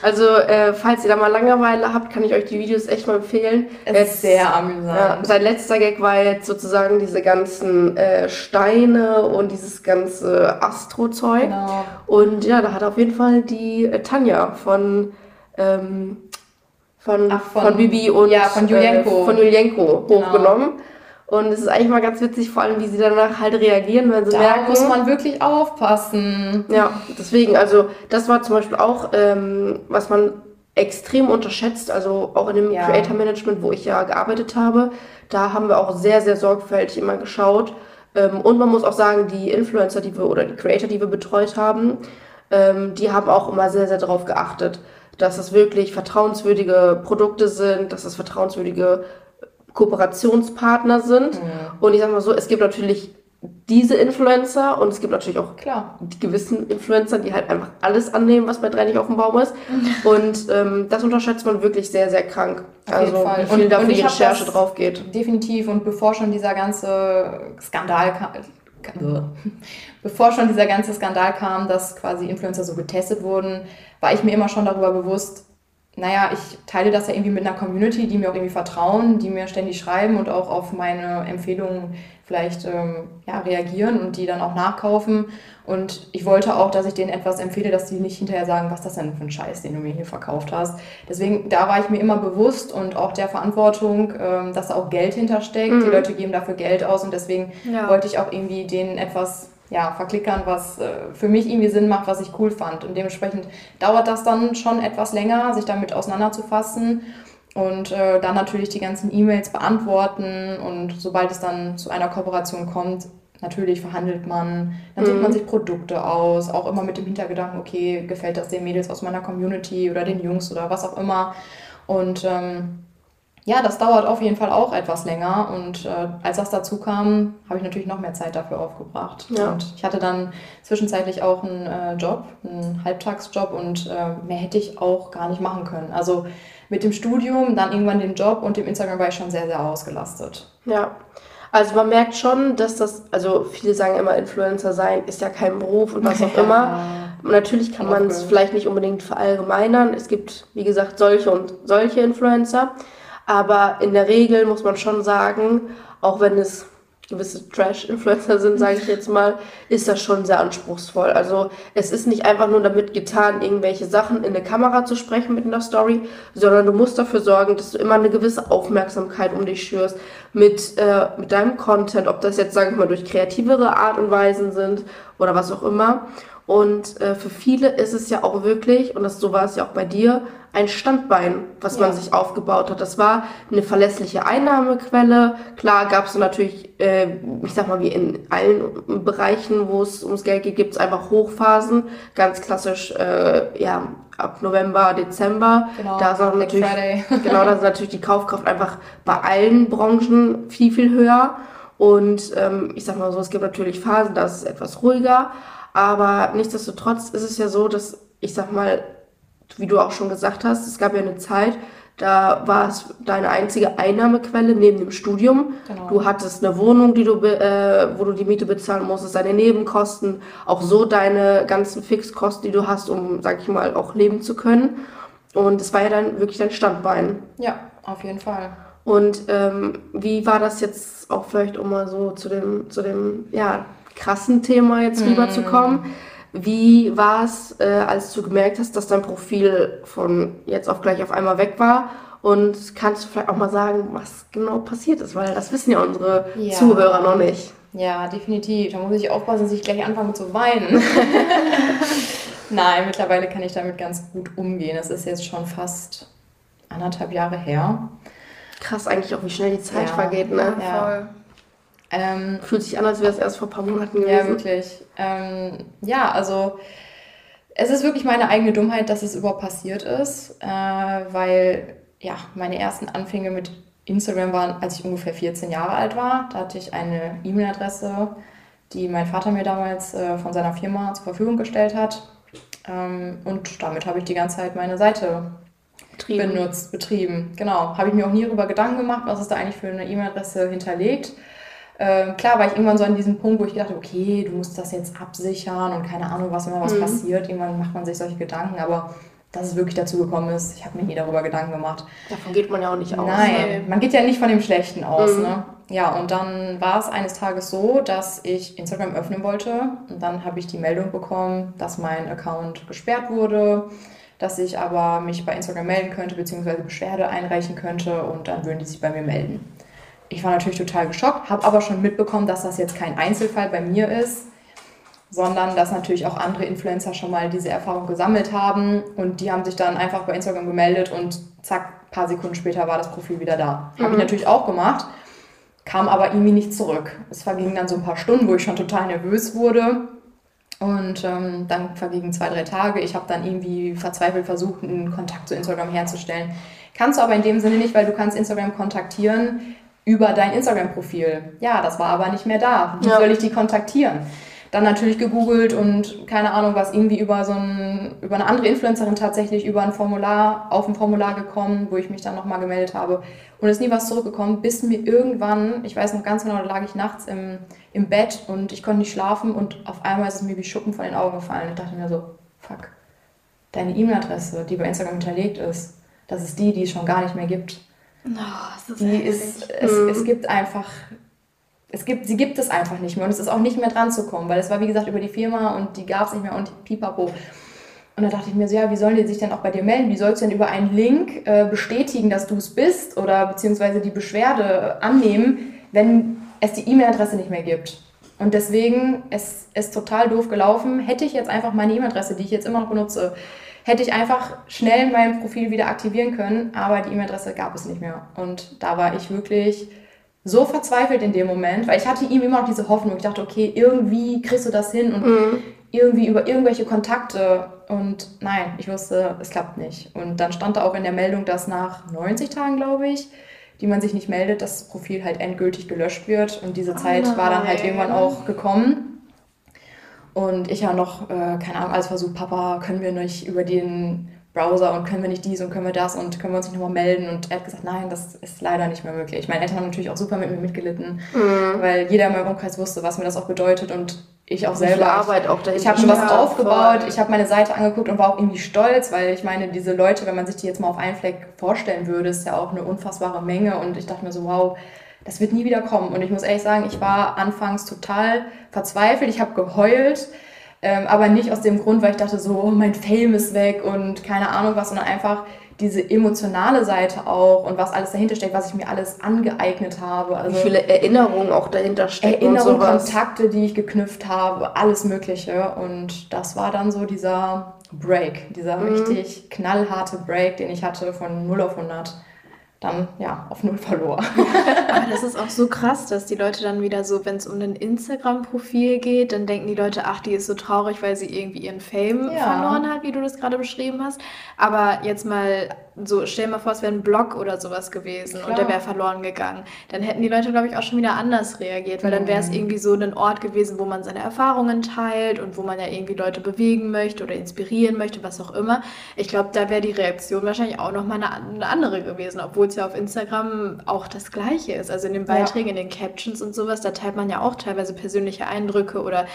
Also, äh, falls ihr da mal Langeweile habt, kann ich euch die Videos echt mal empfehlen. Es jetzt, ist sehr amüsant. Ja, sein letzter Gag war jetzt sozusagen diese ganzen äh, Steine und dieses ganze Astro-Zeug. Genau. Und ja, da hat auf jeden Fall die äh, Tanja von, ähm, von, Ach, von, von, Bibi und ja, von Julienko, äh, von Julienko genau. Und es ist eigentlich mal ganz witzig, vor allem wie sie danach halt reagieren, wenn sie da merken. Da muss man wirklich aufpassen. Ja, deswegen, also das war zum Beispiel auch, ähm, was man extrem unterschätzt, also auch in dem ja. Creator Management, wo ich ja gearbeitet habe, da haben wir auch sehr, sehr sorgfältig immer geschaut. Ähm, und man muss auch sagen, die Influencer, die wir oder die Creator, die wir betreut haben, ähm, die haben auch immer sehr, sehr darauf geachtet, dass es wirklich vertrauenswürdige Produkte sind, dass es vertrauenswürdige Kooperationspartner sind. Mhm. Und ich sag mal so, es gibt natürlich diese Influencer und es gibt natürlich auch Klar. die gewissen Influencer, die halt einfach alles annehmen, was bei drei nicht auf dem Baum ist. Und ähm, das unterschätzt man wirklich sehr, sehr krank. Auf also jeden Fall. wie viel und, da für die Recherche drauf geht. Definitiv. Und bevor schon dieser ganze Skandal kam, bevor schon dieser ganze Skandal kam, dass quasi Influencer so getestet wurden, war ich mir immer schon darüber bewusst, naja, ich teile das ja irgendwie mit einer Community, die mir auch irgendwie vertrauen, die mir ständig schreiben und auch auf meine Empfehlungen vielleicht ähm, ja, reagieren und die dann auch nachkaufen. Und ich wollte auch, dass ich denen etwas empfehle, dass die nicht hinterher sagen, was das denn für ein Scheiß, den du mir hier verkauft hast. Deswegen, da war ich mir immer bewusst und auch der Verantwortung, ähm, dass da auch Geld hintersteckt. Mhm. Die Leute geben dafür Geld aus und deswegen ja. wollte ich auch irgendwie denen etwas ja, verklickern, was äh, für mich irgendwie Sinn macht, was ich cool fand. Und dementsprechend dauert das dann schon etwas länger, sich damit auseinanderzufassen und äh, dann natürlich die ganzen E-Mails beantworten. Und sobald es dann zu einer Kooperation kommt, natürlich verhandelt man, dann sucht mhm. man sich Produkte aus, auch immer mit dem Hintergedanken, okay, gefällt das den Mädels aus meiner Community oder den Jungs oder was auch immer. Und ähm, ja, das dauert auf jeden Fall auch etwas länger und äh, als das dazu kam, habe ich natürlich noch mehr Zeit dafür aufgebracht. Ja. Und ich hatte dann zwischenzeitlich auch einen äh, Job, einen Halbtagsjob und äh, mehr hätte ich auch gar nicht machen können. Also mit dem Studium, dann irgendwann den Job und dem Instagram war ich schon sehr, sehr ausgelastet. Ja, also man merkt schon, dass das, also viele sagen immer, Influencer sein ist ja kein Beruf und was auch immer. Natürlich kann man es vielleicht nicht unbedingt verallgemeinern. Es gibt, wie gesagt, solche und solche Influencer. Aber in der Regel muss man schon sagen, auch wenn es gewisse Trash-Influencer sind, sage ich jetzt mal, ist das schon sehr anspruchsvoll. Also es ist nicht einfach nur damit getan, irgendwelche Sachen in eine Kamera zu sprechen mit einer Story, sondern du musst dafür sorgen, dass du immer eine gewisse Aufmerksamkeit um dich schürst mit, äh, mit deinem Content, ob das jetzt, sage ich mal, durch kreativere Art und Weisen sind oder was auch immer. Und äh, für viele ist es ja auch wirklich, und das, so war es ja auch bei dir, ein Standbein, was ja. man sich aufgebaut hat. Das war eine verlässliche Einnahmequelle. Klar gab es natürlich, äh, ich sag mal, wie in allen Bereichen, wo es ums Geld geht, gibt es einfach Hochphasen. Ganz klassisch, äh, ja, ab November, Dezember. Genau, da ist natürlich, genau, da ist natürlich die Kaufkraft einfach bei allen Branchen viel, viel höher. Und ähm, ich sag mal so, es gibt natürlich Phasen, da ist es etwas ruhiger. Aber nichtsdestotrotz ist es ja so, dass ich sag mal, wie du auch schon gesagt hast, es gab ja eine Zeit, da war es deine einzige Einnahmequelle neben dem Studium. Genau. Du hattest eine Wohnung, die du, äh, wo du die Miete bezahlen musstest, deine Nebenkosten, auch so deine ganzen Fixkosten, die du hast, um, sag ich mal, auch leben zu können. Und es war ja dann wirklich dein Standbein. Ja, auf jeden Fall. Und ähm, wie war das jetzt auch vielleicht, um mal so zu dem, zu dem, ja, krassen Thema jetzt rüberzukommen? Wie war es, äh, als du gemerkt hast, dass dein Profil von jetzt auf gleich auf einmal weg war? Und kannst du vielleicht auch mal sagen, was genau passiert ist? Weil das wissen ja unsere ja. Zuhörer noch nicht. Ja, definitiv. Da muss ich aufpassen, dass ich gleich anfange zu weinen. Nein, mittlerweile kann ich damit ganz gut umgehen. Es ist jetzt schon fast anderthalb Jahre her. Krass eigentlich auch, wie schnell die Zeit ja. vergeht, ne? Ja. Voll. Ähm, Fühlt sich an, als wäre es erst vor ein paar Monaten gewesen. Ja, wirklich. Ähm, ja, also es ist wirklich meine eigene Dummheit, dass es überhaupt passiert ist, äh, weil ja, meine ersten Anfänge mit Instagram waren, als ich ungefähr 14 Jahre alt war. Da hatte ich eine E-Mail-Adresse, die mein Vater mir damals äh, von seiner Firma zur Verfügung gestellt hat. Ähm, und damit habe ich die ganze Zeit meine Seite betrieben. benutzt, betrieben. Genau. Habe ich mir auch nie darüber Gedanken gemacht, was ist da eigentlich für eine E-Mail-Adresse hinterlegt. Ähm, klar war ich irgendwann so an diesem Punkt, wo ich dachte, okay, du musst das jetzt absichern und keine Ahnung, was immer was mhm. passiert. Irgendwann macht man sich solche Gedanken, aber dass es wirklich dazu gekommen ist, ich habe mir nie darüber Gedanken gemacht. Davon geht man ja auch nicht aus. Nein, ne? man geht ja nicht von dem Schlechten aus. Mhm. Ne? Ja, und dann war es eines Tages so, dass ich Instagram öffnen wollte und dann habe ich die Meldung bekommen, dass mein Account gesperrt wurde, dass ich aber mich bei Instagram melden könnte, beziehungsweise Beschwerde einreichen könnte und dann würden die sich bei mir melden. Ich war natürlich total geschockt, habe aber schon mitbekommen, dass das jetzt kein Einzelfall bei mir ist, sondern dass natürlich auch andere Influencer schon mal diese Erfahrung gesammelt haben und die haben sich dann einfach bei Instagram gemeldet und zack, paar Sekunden später war das Profil wieder da. Mhm. Habe ich natürlich auch gemacht, kam aber irgendwie nicht zurück. Es vergingen dann so ein paar Stunden, wo ich schon total nervös wurde. Und ähm, dann vergingen zwei, drei Tage. Ich habe dann irgendwie verzweifelt versucht, einen Kontakt zu Instagram herzustellen. Kannst du aber in dem Sinne nicht, weil du kannst Instagram kontaktieren, über dein Instagram-Profil. Ja, das war aber nicht mehr da. Wie ja. soll ich die kontaktieren? Dann natürlich gegoogelt und keine Ahnung was, irgendwie über so ein, über eine andere Influencerin tatsächlich über ein Formular, auf ein Formular gekommen, wo ich mich dann nochmal gemeldet habe. Und es ist nie was zurückgekommen, bis mir irgendwann, ich weiß noch ganz genau, da lag ich nachts im, im Bett und ich konnte nicht schlafen und auf einmal ist es mir wie Schuppen von den Augen gefallen. Ich dachte mir so, fuck, deine E-Mail-Adresse, die bei Instagram hinterlegt ist, das ist die, die es schon gar nicht mehr gibt. Oh, die ist, es, mhm. es gibt einfach, es gibt, sie gibt es einfach nicht mehr und es ist auch nicht mehr dran zu kommen, weil es war wie gesagt über die Firma und die gab es nicht mehr und pipapo. Und da dachte ich mir so, ja, wie sollen die sich denn auch bei dir melden? Wie sollst du denn über einen Link äh, bestätigen, dass du es bist oder beziehungsweise die Beschwerde annehmen, wenn es die E-Mail-Adresse nicht mehr gibt? Und deswegen, es ist total doof gelaufen. Hätte ich jetzt einfach meine E-Mail-Adresse, die ich jetzt immer noch benutze, hätte ich einfach schnell mein Profil wieder aktivieren können, aber die E-Mail-Adresse gab es nicht mehr. Und da war ich wirklich so verzweifelt in dem Moment, weil ich hatte ihm immer noch diese Hoffnung. Ich dachte, okay, irgendwie kriegst du das hin und mhm. irgendwie über irgendwelche Kontakte. Und nein, ich wusste, es klappt nicht. Und dann stand da auch in der Meldung, dass nach 90 Tagen, glaube ich, die man sich nicht meldet, das Profil halt endgültig gelöscht wird. Und diese Zeit oh war dann halt irgendwann auch gekommen. Und ich habe noch, äh, keine Ahnung, alles versucht, Papa, können wir nicht über den Browser und können wir nicht dies und können wir das und können wir uns nicht nochmal melden? Und er hat gesagt, nein, das ist leider nicht mehr möglich. Meine Eltern haben natürlich auch super mit mir mitgelitten, mhm. weil jeder in meinem Umkreis wusste, was mir das auch bedeutet. Und ich auch selber. Arbeit auch dahinter. Ich habe schon was aufgebaut, ich habe meine Seite angeguckt und war auch irgendwie stolz, weil ich meine, diese Leute, wenn man sich die jetzt mal auf einen Fleck vorstellen würde, ist ja auch eine unfassbare Menge und ich dachte mir so, wow, das wird nie wieder kommen. Und ich muss ehrlich sagen, ich war anfangs total verzweifelt, ich habe geheult, ähm, aber nicht aus dem Grund, weil ich dachte so, oh, mein Fame ist weg und keine Ahnung was, sondern einfach diese emotionale Seite auch und was alles dahinter steckt, was ich mir alles angeeignet habe. Also Wie viele Erinnerungen auch dahinter stecken. Erinnerungen, Kontakte, die ich geknüpft habe, alles Mögliche. Und das war dann so dieser Break, dieser mhm. richtig knallharte Break, den ich hatte von 0 auf 100 dann ja auf null verlor. Aber das ist auch so krass, dass die Leute dann wieder so, wenn es um ein Instagram-Profil geht, dann denken die Leute, ach, die ist so traurig, weil sie irgendwie ihren Fame ja. verloren hat, wie du das gerade beschrieben hast. Aber jetzt mal so, stell mal vor, es wäre ein Blog oder sowas gewesen Klar. und der wäre verloren gegangen. Dann hätten die Leute, glaube ich, auch schon wieder anders reagiert, weil dann wäre es mhm. irgendwie so ein Ort gewesen, wo man seine Erfahrungen teilt und wo man ja irgendwie Leute bewegen möchte oder inspirieren möchte, was auch immer. Ich glaube, da wäre die Reaktion wahrscheinlich auch nochmal eine, eine andere gewesen, obwohl es ja auf Instagram auch das Gleiche ist. Also in den Beiträgen, ja. in den Captions und sowas, da teilt man ja auch teilweise persönliche Eindrücke oder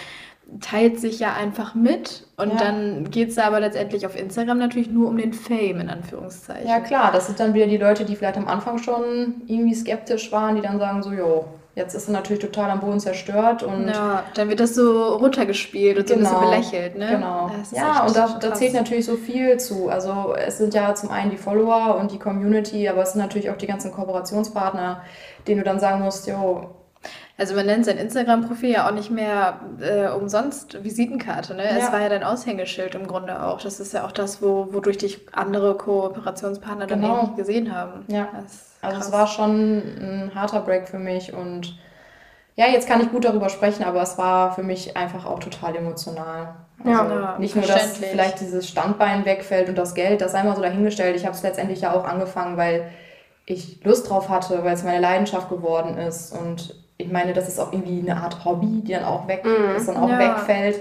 teilt sich ja einfach mit und ja. dann geht es da aber letztendlich auf Instagram natürlich nur um den Fame, in Anführungszeichen. Ja klar, das sind dann wieder die Leute, die vielleicht am Anfang schon irgendwie skeptisch waren, die dann sagen so, jo, jetzt ist er natürlich total am Boden zerstört und... Ja, dann wird das so runtergespielt und genau, so ein bisschen genau, belächelt, ne? Genau. Ja, und da, da zählt natürlich so viel zu. Also es sind ja zum einen die Follower und die Community, aber es sind natürlich auch die ganzen Kooperationspartner, denen du dann sagen musst, jo, also man nennt sein Instagram-Profil ja auch nicht mehr äh, umsonst Visitenkarte. Ne? Ja. Es war ja dein Aushängeschild im Grunde auch. Das ist ja auch das, wo, wodurch dich andere Kooperationspartner genau. dann irgendwie gesehen haben. Ja, also es war schon ein harter Break für mich und ja, jetzt kann ich gut darüber sprechen, aber es war für mich einfach auch total emotional. Also ja, nicht nur, dass vielleicht dieses Standbein wegfällt und das Geld, das sei mal so dahingestellt. Ich habe es letztendlich ja auch angefangen, weil ich Lust drauf hatte, weil es meine Leidenschaft geworden ist und ich meine, das ist auch irgendwie eine Art Hobby, die dann auch weg mm, ist und auch ja. wegfällt.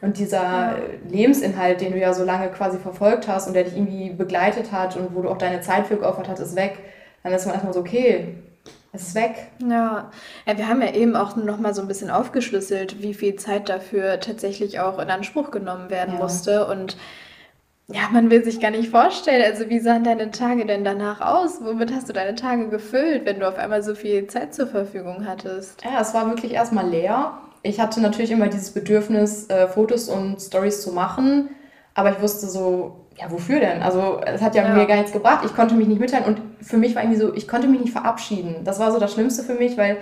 Und dieser ja. Lebensinhalt, den du ja so lange quasi verfolgt hast und der dich irgendwie begleitet hat und wo du auch deine Zeit für geopfert hast, ist weg. Dann ist man erstmal so, okay, es ist weg. Ja. ja, wir haben ja eben auch noch mal so ein bisschen aufgeschlüsselt, wie viel Zeit dafür tatsächlich auch in Anspruch genommen werden musste. Und ja, man will sich gar nicht vorstellen. Also, wie sahen deine Tage denn danach aus? Womit hast du deine Tage gefüllt, wenn du auf einmal so viel Zeit zur Verfügung hattest? Ja, es war wirklich erstmal leer. Ich hatte natürlich immer dieses Bedürfnis, äh, Fotos und Stories zu machen, aber ich wusste so, ja, wofür denn? Also, es hat ja, ja, mir gar nichts gebracht. Ich konnte mich nicht mitteilen und für mich war irgendwie so, ich konnte mich nicht verabschieden. Das war so das Schlimmste für mich, weil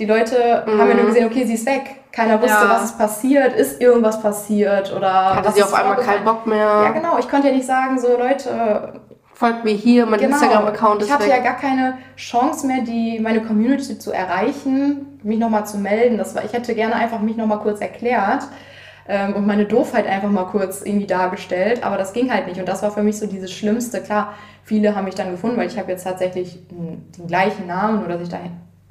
die Leute mhm. haben ja nur gesehen, okay, sie ist weg. Keiner wusste, ja. was ist passiert, ist irgendwas passiert oder. Hatte sie auf einmal keinen Bock mehr. Ja, genau. Ich konnte ja nicht sagen, so Leute. Folgt mir hier, mein genau. Instagram-Account ist Ich hatte weg. ja gar keine Chance mehr, die, meine Community zu erreichen, mich nochmal zu melden. Das war, ich hätte gerne einfach mich nochmal kurz erklärt ähm, und meine Doofheit einfach mal kurz irgendwie dargestellt, aber das ging halt nicht und das war für mich so dieses Schlimmste. Klar, viele haben mich dann gefunden, weil ich habe jetzt tatsächlich den gleichen Namen, oder dass ich da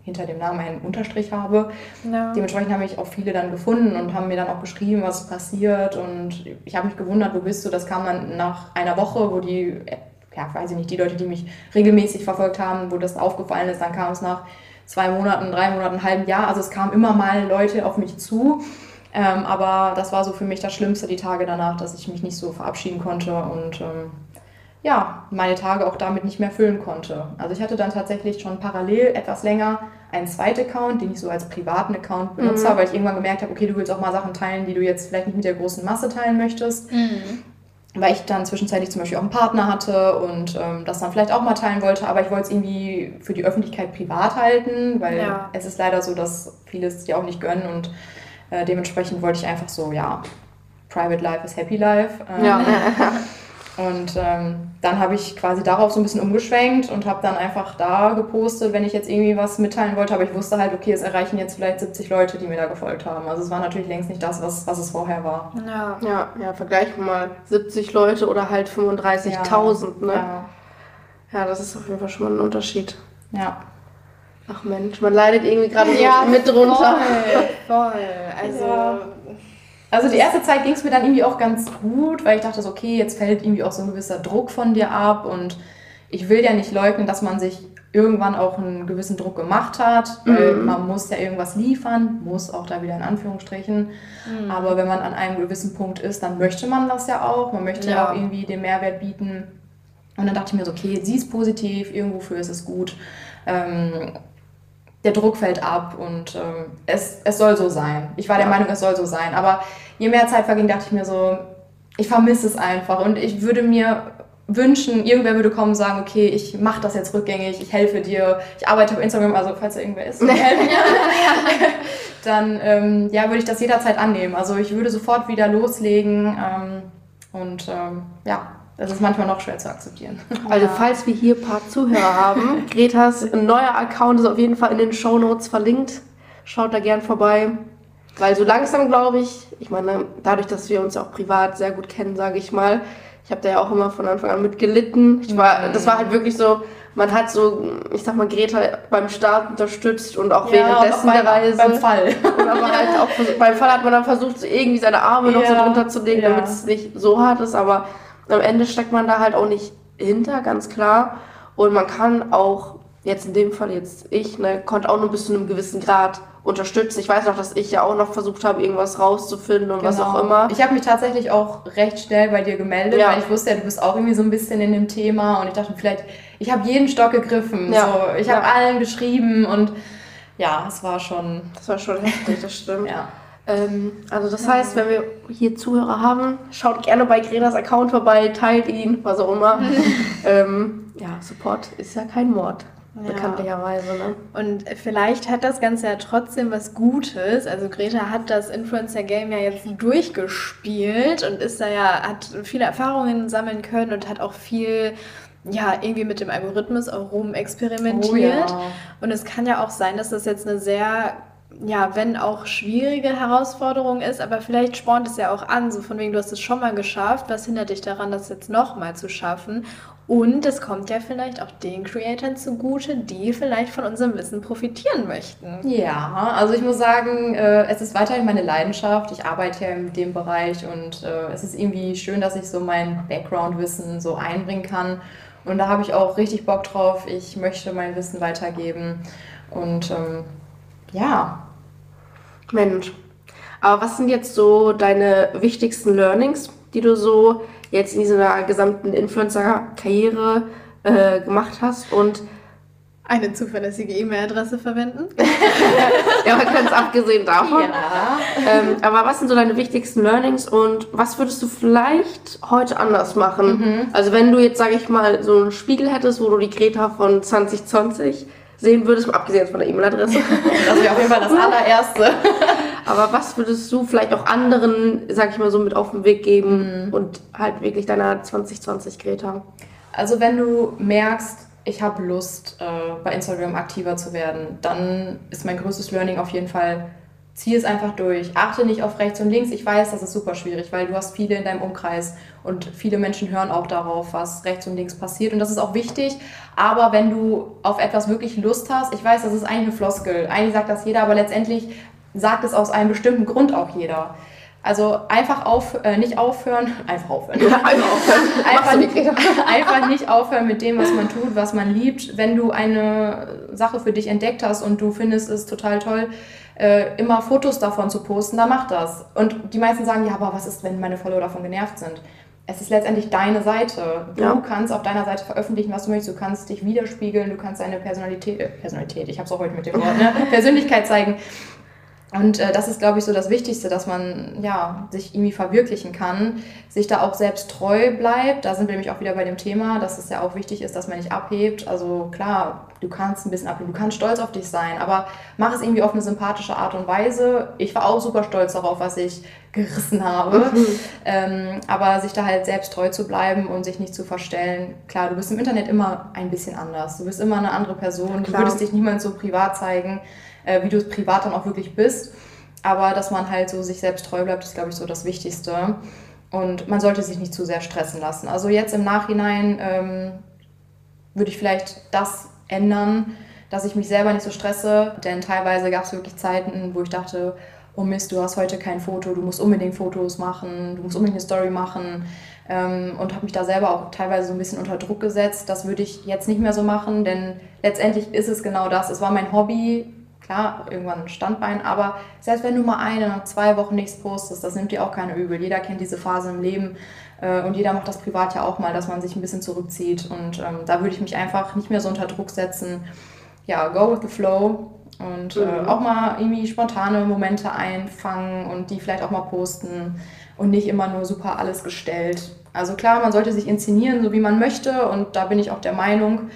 hinter dem Namen einen Unterstrich habe. Ja. Dementsprechend habe ich auch viele dann gefunden und haben mir dann auch geschrieben, was passiert. Und ich habe mich gewundert, wo bist du? Das kam dann nach einer Woche, wo die, ja, weiß ich nicht, die Leute, die mich regelmäßig verfolgt haben, wo das aufgefallen ist, dann kam es nach zwei Monaten, drei Monaten, einem halben Jahr. Also es kamen immer mal Leute auf mich zu. Ähm, aber das war so für mich das Schlimmste, die Tage danach, dass ich mich nicht so verabschieden konnte und ähm, ja, meine Tage auch damit nicht mehr füllen konnte. Also ich hatte dann tatsächlich schon parallel etwas länger einen zweiten Account, den ich so als privaten Account benutze, mhm. weil ich irgendwann gemerkt habe, okay, du willst auch mal Sachen teilen, die du jetzt vielleicht nicht mit der großen Masse teilen möchtest. Mhm. Weil ich dann zwischenzeitlich zum Beispiel auch einen Partner hatte und ähm, das dann vielleicht auch mal teilen wollte, aber ich wollte es irgendwie für die Öffentlichkeit privat halten, weil ja. es ist leider so, dass viele es dir auch nicht gönnen und äh, dementsprechend wollte ich einfach so, ja, Private Life is Happy Life. Ähm, ja. Und ähm, dann habe ich quasi darauf so ein bisschen umgeschwenkt und habe dann einfach da gepostet, wenn ich jetzt irgendwie was mitteilen wollte. Aber ich wusste halt, okay, es erreichen jetzt vielleicht 70 Leute, die mir da gefolgt haben. Also es war natürlich längst nicht das, was, was es vorher war. Ja, ja, ja vergleichen wir mal 70 Leute oder halt 35.000. Ja, ne? Ja. ja, das ist auf jeden Fall schon mal ein Unterschied. Ja. Ach Mensch, man leidet irgendwie gerade ja, mit drunter. Voll, voll. Also. Ja. Also die erste Zeit ging es mir dann irgendwie auch ganz gut, weil ich dachte so, okay, jetzt fällt irgendwie auch so ein gewisser Druck von dir ab und ich will ja nicht leugnen, dass man sich irgendwann auch einen gewissen Druck gemacht hat, weil mhm. man muss ja irgendwas liefern, muss auch da wieder in Anführungsstrichen. Mhm. Aber wenn man an einem gewissen Punkt ist, dann möchte man das ja auch. Man möchte ja, ja auch irgendwie den Mehrwert bieten. Und dann dachte ich mir so, okay, sie ist positiv, irgendwofür ist es gut. Ähm, der Druck fällt ab und ähm, es, es soll so sein. Ich war der Meinung, es soll so sein. Aber je mehr Zeit verging, dachte ich mir so, ich vermisse es einfach und ich würde mir wünschen, irgendwer würde kommen und sagen, okay, ich mache das jetzt rückgängig, ich helfe dir, ich arbeite auf Instagram, also falls da irgendwer ist, dann ähm, ja, würde ich das jederzeit annehmen. Also ich würde sofort wieder loslegen ähm, und ähm, ja, das ist manchmal noch schwer zu akzeptieren. Also falls wir hier ein paar Zuhörer haben, Gretas neuer Account ist auf jeden Fall in den Show Notes verlinkt. Schaut da gern vorbei. Weil so langsam glaube ich, ich meine, dadurch, dass wir uns auch privat sehr gut kennen, sage ich mal, ich habe da ja auch immer von Anfang an mitgelitten. Ich war, das war halt wirklich so, man hat so, ich sag mal, Greta beim Start unterstützt und auch ja, währenddessen und auch der Reise. Beim Fall. Und aber halt auch beim Fall hat man dann versucht, irgendwie seine Arme noch so drunter zu legen, ja. damit es nicht so hart ist. Aber am Ende steckt man da halt auch nicht hinter, ganz klar. Und man kann auch, jetzt in dem Fall jetzt ich, ne, konnte auch nur bis zu einem gewissen Grad unterstützen. Ich weiß noch, dass ich ja auch noch versucht habe, irgendwas rauszufinden und genau. was auch immer. Ich habe mich tatsächlich auch recht schnell bei dir gemeldet, ja. weil ich wusste ja, du bist auch irgendwie so ein bisschen in dem Thema und ich dachte vielleicht, ich habe jeden Stock gegriffen. Ja. So, ich habe ja. allen geschrieben und ja, es war schon. Das war schon heftig, das stimmt. ja. Ähm, also das heißt, wenn wir hier Zuhörer haben, schaut gerne bei Grenas Account vorbei, teilt ihn, was auch immer. ähm, ja, Support ist ja kein Mord. Ja. Bekanntlicherweise. Ne? Und vielleicht hat das Ganze ja trotzdem was Gutes. Also Greta hat das Influencer-Game ja jetzt durchgespielt und ist da ja, hat viele Erfahrungen sammeln können und hat auch viel ja, irgendwie mit dem Algorithmus auch rum experimentiert. Oh, ja. Und es kann ja auch sein, dass das jetzt eine sehr ja, wenn auch schwierige Herausforderung ist, aber vielleicht spornt es ja auch an, so von wegen, du hast es schon mal geschafft, was hindert dich daran, das jetzt nochmal zu schaffen? Und es kommt ja vielleicht auch den Creatoren zugute, die vielleicht von unserem Wissen profitieren möchten. Ja, also ich muss sagen, äh, es ist weiterhin meine Leidenschaft. Ich arbeite ja in dem Bereich und äh, es ist irgendwie schön, dass ich so mein Background-Wissen so einbringen kann. Und da habe ich auch richtig Bock drauf. Ich möchte mein Wissen weitergeben. Und ähm, ja. Mensch. Aber was sind jetzt so deine wichtigsten Learnings, die du so jetzt in dieser gesamten Influencer-Karriere äh, gemacht hast und eine zuverlässige E-Mail-Adresse verwenden. ja, kann es abgesehen davon. Ja. Ähm, aber was sind so deine wichtigsten Learnings und was würdest du vielleicht heute anders machen? Mhm. Also wenn du jetzt, sage ich mal, so einen Spiegel hättest, wo du die Greta von 2020 sehen würdest, abgesehen von der E-Mail-Adresse. Das wäre auf jeden Fall das allererste. Aber was würdest du vielleicht auch anderen, sag ich mal so, mit auf den Weg geben mhm. und halt wirklich deiner 2020 Greta? Also wenn du merkst, ich habe Lust, äh, bei Instagram aktiver zu werden, dann ist mein größtes Learning auf jeden Fall, zieh es einfach durch. Achte nicht auf rechts und links. Ich weiß, das ist super schwierig, weil du hast viele in deinem Umkreis und viele Menschen hören auch darauf, was rechts und links passiert. Und das ist auch wichtig. Aber wenn du auf etwas wirklich Lust hast, ich weiß, das ist eigentlich eine Floskel. Eigentlich sagt das jeder, aber letztendlich sagt es aus einem bestimmten Grund auch jeder. Also einfach auf, äh, nicht aufhören, einfach aufhören. einfach aufhören. einfach, nicht, einfach nicht aufhören mit dem, was man tut, was man liebt. Wenn du eine Sache für dich entdeckt hast und du findest es total toll, äh, immer Fotos davon zu posten, dann mach das. Und die meisten sagen, ja, aber was ist, wenn meine Follower davon genervt sind? Es ist letztendlich deine Seite. Du ja. kannst auf deiner Seite veröffentlichen, was du möchtest. Du kannst dich widerspiegeln, du kannst deine Personalität, äh, Personalität, ich habe es auch heute mit dem Wort, ne? Persönlichkeit zeigen. Und äh, das ist, glaube ich, so das Wichtigste, dass man ja, sich irgendwie verwirklichen kann, sich da auch selbst treu bleibt. Da sind wir nämlich auch wieder bei dem Thema, dass es ja auch wichtig ist, dass man nicht abhebt. Also klar, du kannst ein bisschen abheben, du kannst stolz auf dich sein, aber mach es irgendwie auf eine sympathische Art und Weise. Ich war auch super stolz darauf, was ich gerissen habe. Mhm. Ähm, aber sich da halt selbst treu zu bleiben und sich nicht zu verstellen. Klar, du bist im Internet immer ein bisschen anders. Du bist immer eine andere Person. Du würdest dich niemand so privat zeigen äh, wie du es privat dann auch wirklich bist. Aber dass man halt so sich selbst treu bleibt, ist, glaube ich, so das Wichtigste. Und man sollte sich nicht zu sehr stressen lassen. Also jetzt im Nachhinein ähm, würde ich vielleicht das ändern, dass ich mich selber nicht so stresse. Denn teilweise gab es wirklich Zeiten, wo ich dachte, oh Mist, du hast heute kein Foto, du musst unbedingt Fotos machen, du musst unbedingt eine Story machen. ähm, und habe mich da selber auch teilweise so ein bisschen unter Druck gesetzt. Das würde ich jetzt nicht mehr so machen, denn letztendlich ist es genau das. Es war mein Hobby, klar, irgendwann ein Standbein, aber selbst wenn du mal eine, zwei Wochen nichts postest, das nimmt dir auch keine übel. Jeder kennt diese Phase im Leben äh, und jeder macht das privat ja auch mal, dass man sich ein bisschen zurückzieht und ähm, da würde ich mich einfach nicht mehr so unter Druck setzen. Ja, go with the flow und äh, mhm. auch mal irgendwie spontane Momente einfangen und die vielleicht auch mal posten und nicht immer nur super alles gestellt. Also klar, man sollte sich inszenieren, so wie man möchte und da bin ich auch der Meinung.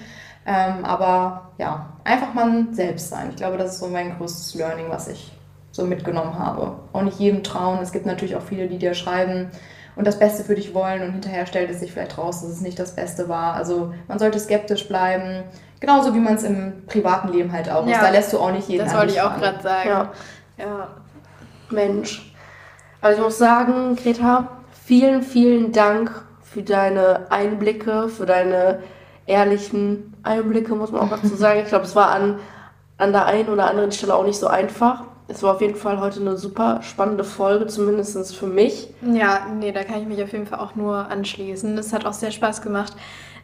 Ähm, aber ja, einfach man selbst sein. Ich glaube, das ist so mein größtes Learning, was ich so mitgenommen habe. Auch nicht jedem trauen. Es gibt natürlich auch viele, die dir schreiben und das Beste für dich wollen und hinterher stellt es sich vielleicht raus, dass es nicht das Beste war. Also man sollte skeptisch bleiben. Genauso wie man es im privaten Leben halt auch ja, ist. Da lässt du auch nicht jeden Das wollte ich auch gerade sagen. Ja. ja. Mensch. Also ich muss sagen, Greta, vielen, vielen Dank für deine Einblicke, für deine ehrlichen Einblicke, muss man auch dazu sagen. Ich glaube, es war an, an der einen oder anderen Stelle auch nicht so einfach. Es war auf jeden Fall heute eine super spannende Folge, zumindest für mich. Ja, nee, da kann ich mich auf jeden Fall auch nur anschließen. Es hat auch sehr Spaß gemacht,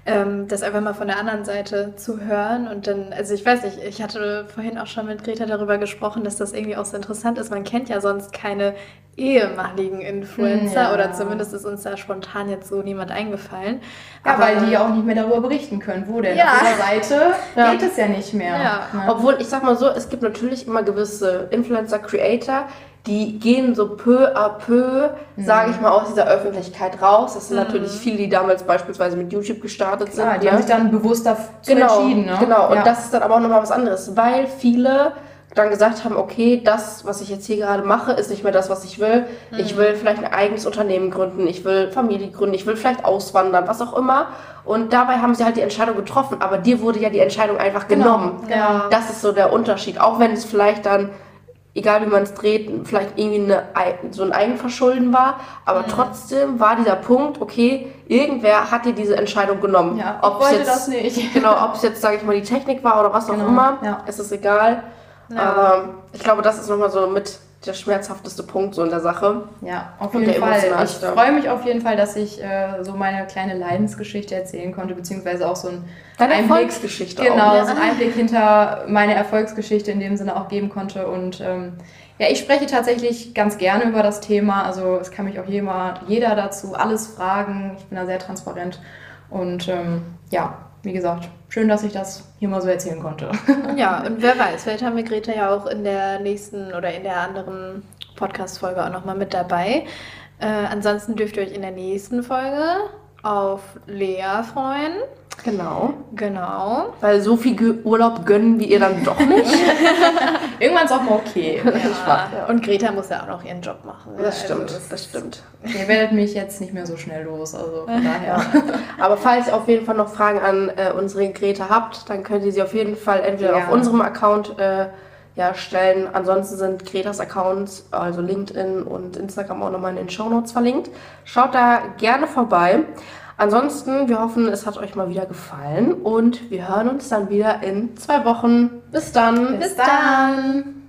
ähm, das einfach mal von der anderen Seite zu hören. Und dann, also ich weiß nicht, ich hatte vorhin auch schon mit Greta darüber gesprochen, dass das irgendwie auch so interessant ist. Man kennt ja sonst keine ehemaligen Influencer ja. oder zumindest ist uns da spontan jetzt so niemand eingefallen. Ja, Aber, weil die ja auch nicht mehr darüber berichten können, wo denn? Ja. Auf ihrer Seite ja. geht es ja nicht mehr. Ja. Obwohl, ich sag mal so, es gibt natürlich immer gewisse Influencer-Creator, die gehen so peu à peu, mhm. sage ich mal, aus dieser Öffentlichkeit raus. Das sind mhm. natürlich viele, die damals beispielsweise mit YouTube gestartet sind. Ja, die ne? haben sich dann bewusst dazu genau, entschieden. Ne? Genau, und ja. das ist dann aber auch nochmal was anderes, weil viele dann gesagt haben, okay, das, was ich jetzt hier gerade mache, ist nicht mehr das, was ich will. Mhm. Ich will vielleicht ein eigenes Unternehmen gründen, ich will Familie gründen, ich will vielleicht auswandern, was auch immer. Und dabei haben sie halt die Entscheidung getroffen, aber dir wurde ja die Entscheidung einfach genau. genommen. Genau. Das ist so der Unterschied. Auch wenn es vielleicht dann egal wie man es dreht, vielleicht irgendwie eine, so ein Eigenverschulden war. Aber mhm. trotzdem war dieser Punkt, okay, irgendwer hat dir diese Entscheidung genommen. Ja, ob wollte jetzt, das nicht. Genau, ob es jetzt, sage ich mal, die Technik war oder was genau. auch immer, ja. es ist egal. Ja. Aber ich glaube, das ist nochmal so mit der schmerzhafteste Punkt so in der Sache. Ja, auf jeden Fall. Ich freue mich auf jeden Fall, dass ich äh, so meine kleine Leidensgeschichte erzählen konnte, beziehungsweise auch so ein Deine Einblick, Erfolgsgeschichte genau, auch. so einen Einblick hinter meine Erfolgsgeschichte in dem Sinne auch geben konnte. Und ähm, ja, ich spreche tatsächlich ganz gerne über das Thema. Also es kann mich auch jeder, jeder dazu alles fragen. Ich bin da sehr transparent. Und ähm, ja, wie gesagt, schön, dass ich das hier mal so erzählen konnte. Ja, und wer weiß, vielleicht haben wir Greta ja auch in der nächsten oder in der anderen Podcast-Folge auch nochmal mit dabei. Äh, ansonsten dürft ihr euch in der nächsten Folge auf Lea freuen. Genau. Genau. Weil so viel Urlaub gönnen wir ihr dann doch nicht. Irgendwann ist auch mal okay. Ja. Und Greta muss ja auch noch ihren Job machen. Das also stimmt, das stimmt. Ihr werdet mich jetzt nicht mehr so schnell los, also von daher. Aber falls ihr auf jeden Fall noch Fragen an äh, unsere Greta habt, dann könnt ihr sie auf jeden Fall entweder ja. auf unserem Account äh, ja, stellen. Ansonsten sind Gretas Accounts, also LinkedIn und Instagram auch nochmal in den Show Notes verlinkt. Schaut da gerne vorbei. Ansonsten, wir hoffen, es hat euch mal wieder gefallen und wir hören uns dann wieder in zwei Wochen. Bis dann. Bis, Bis dann.